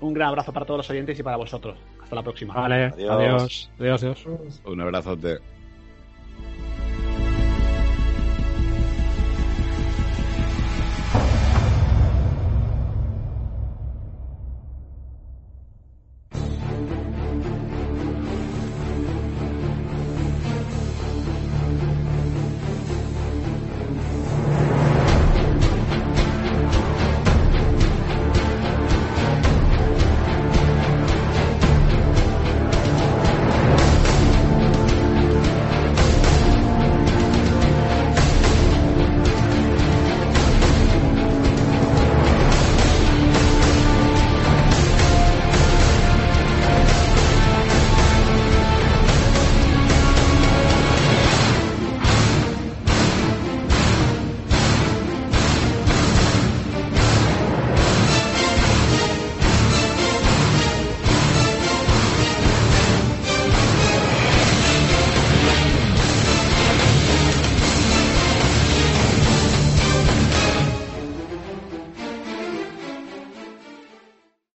Un gran abrazo para todos los oyentes y para vosotros. Hasta la próxima. Vale, Adiós. adiós, adiós. adiós. Un abrazote.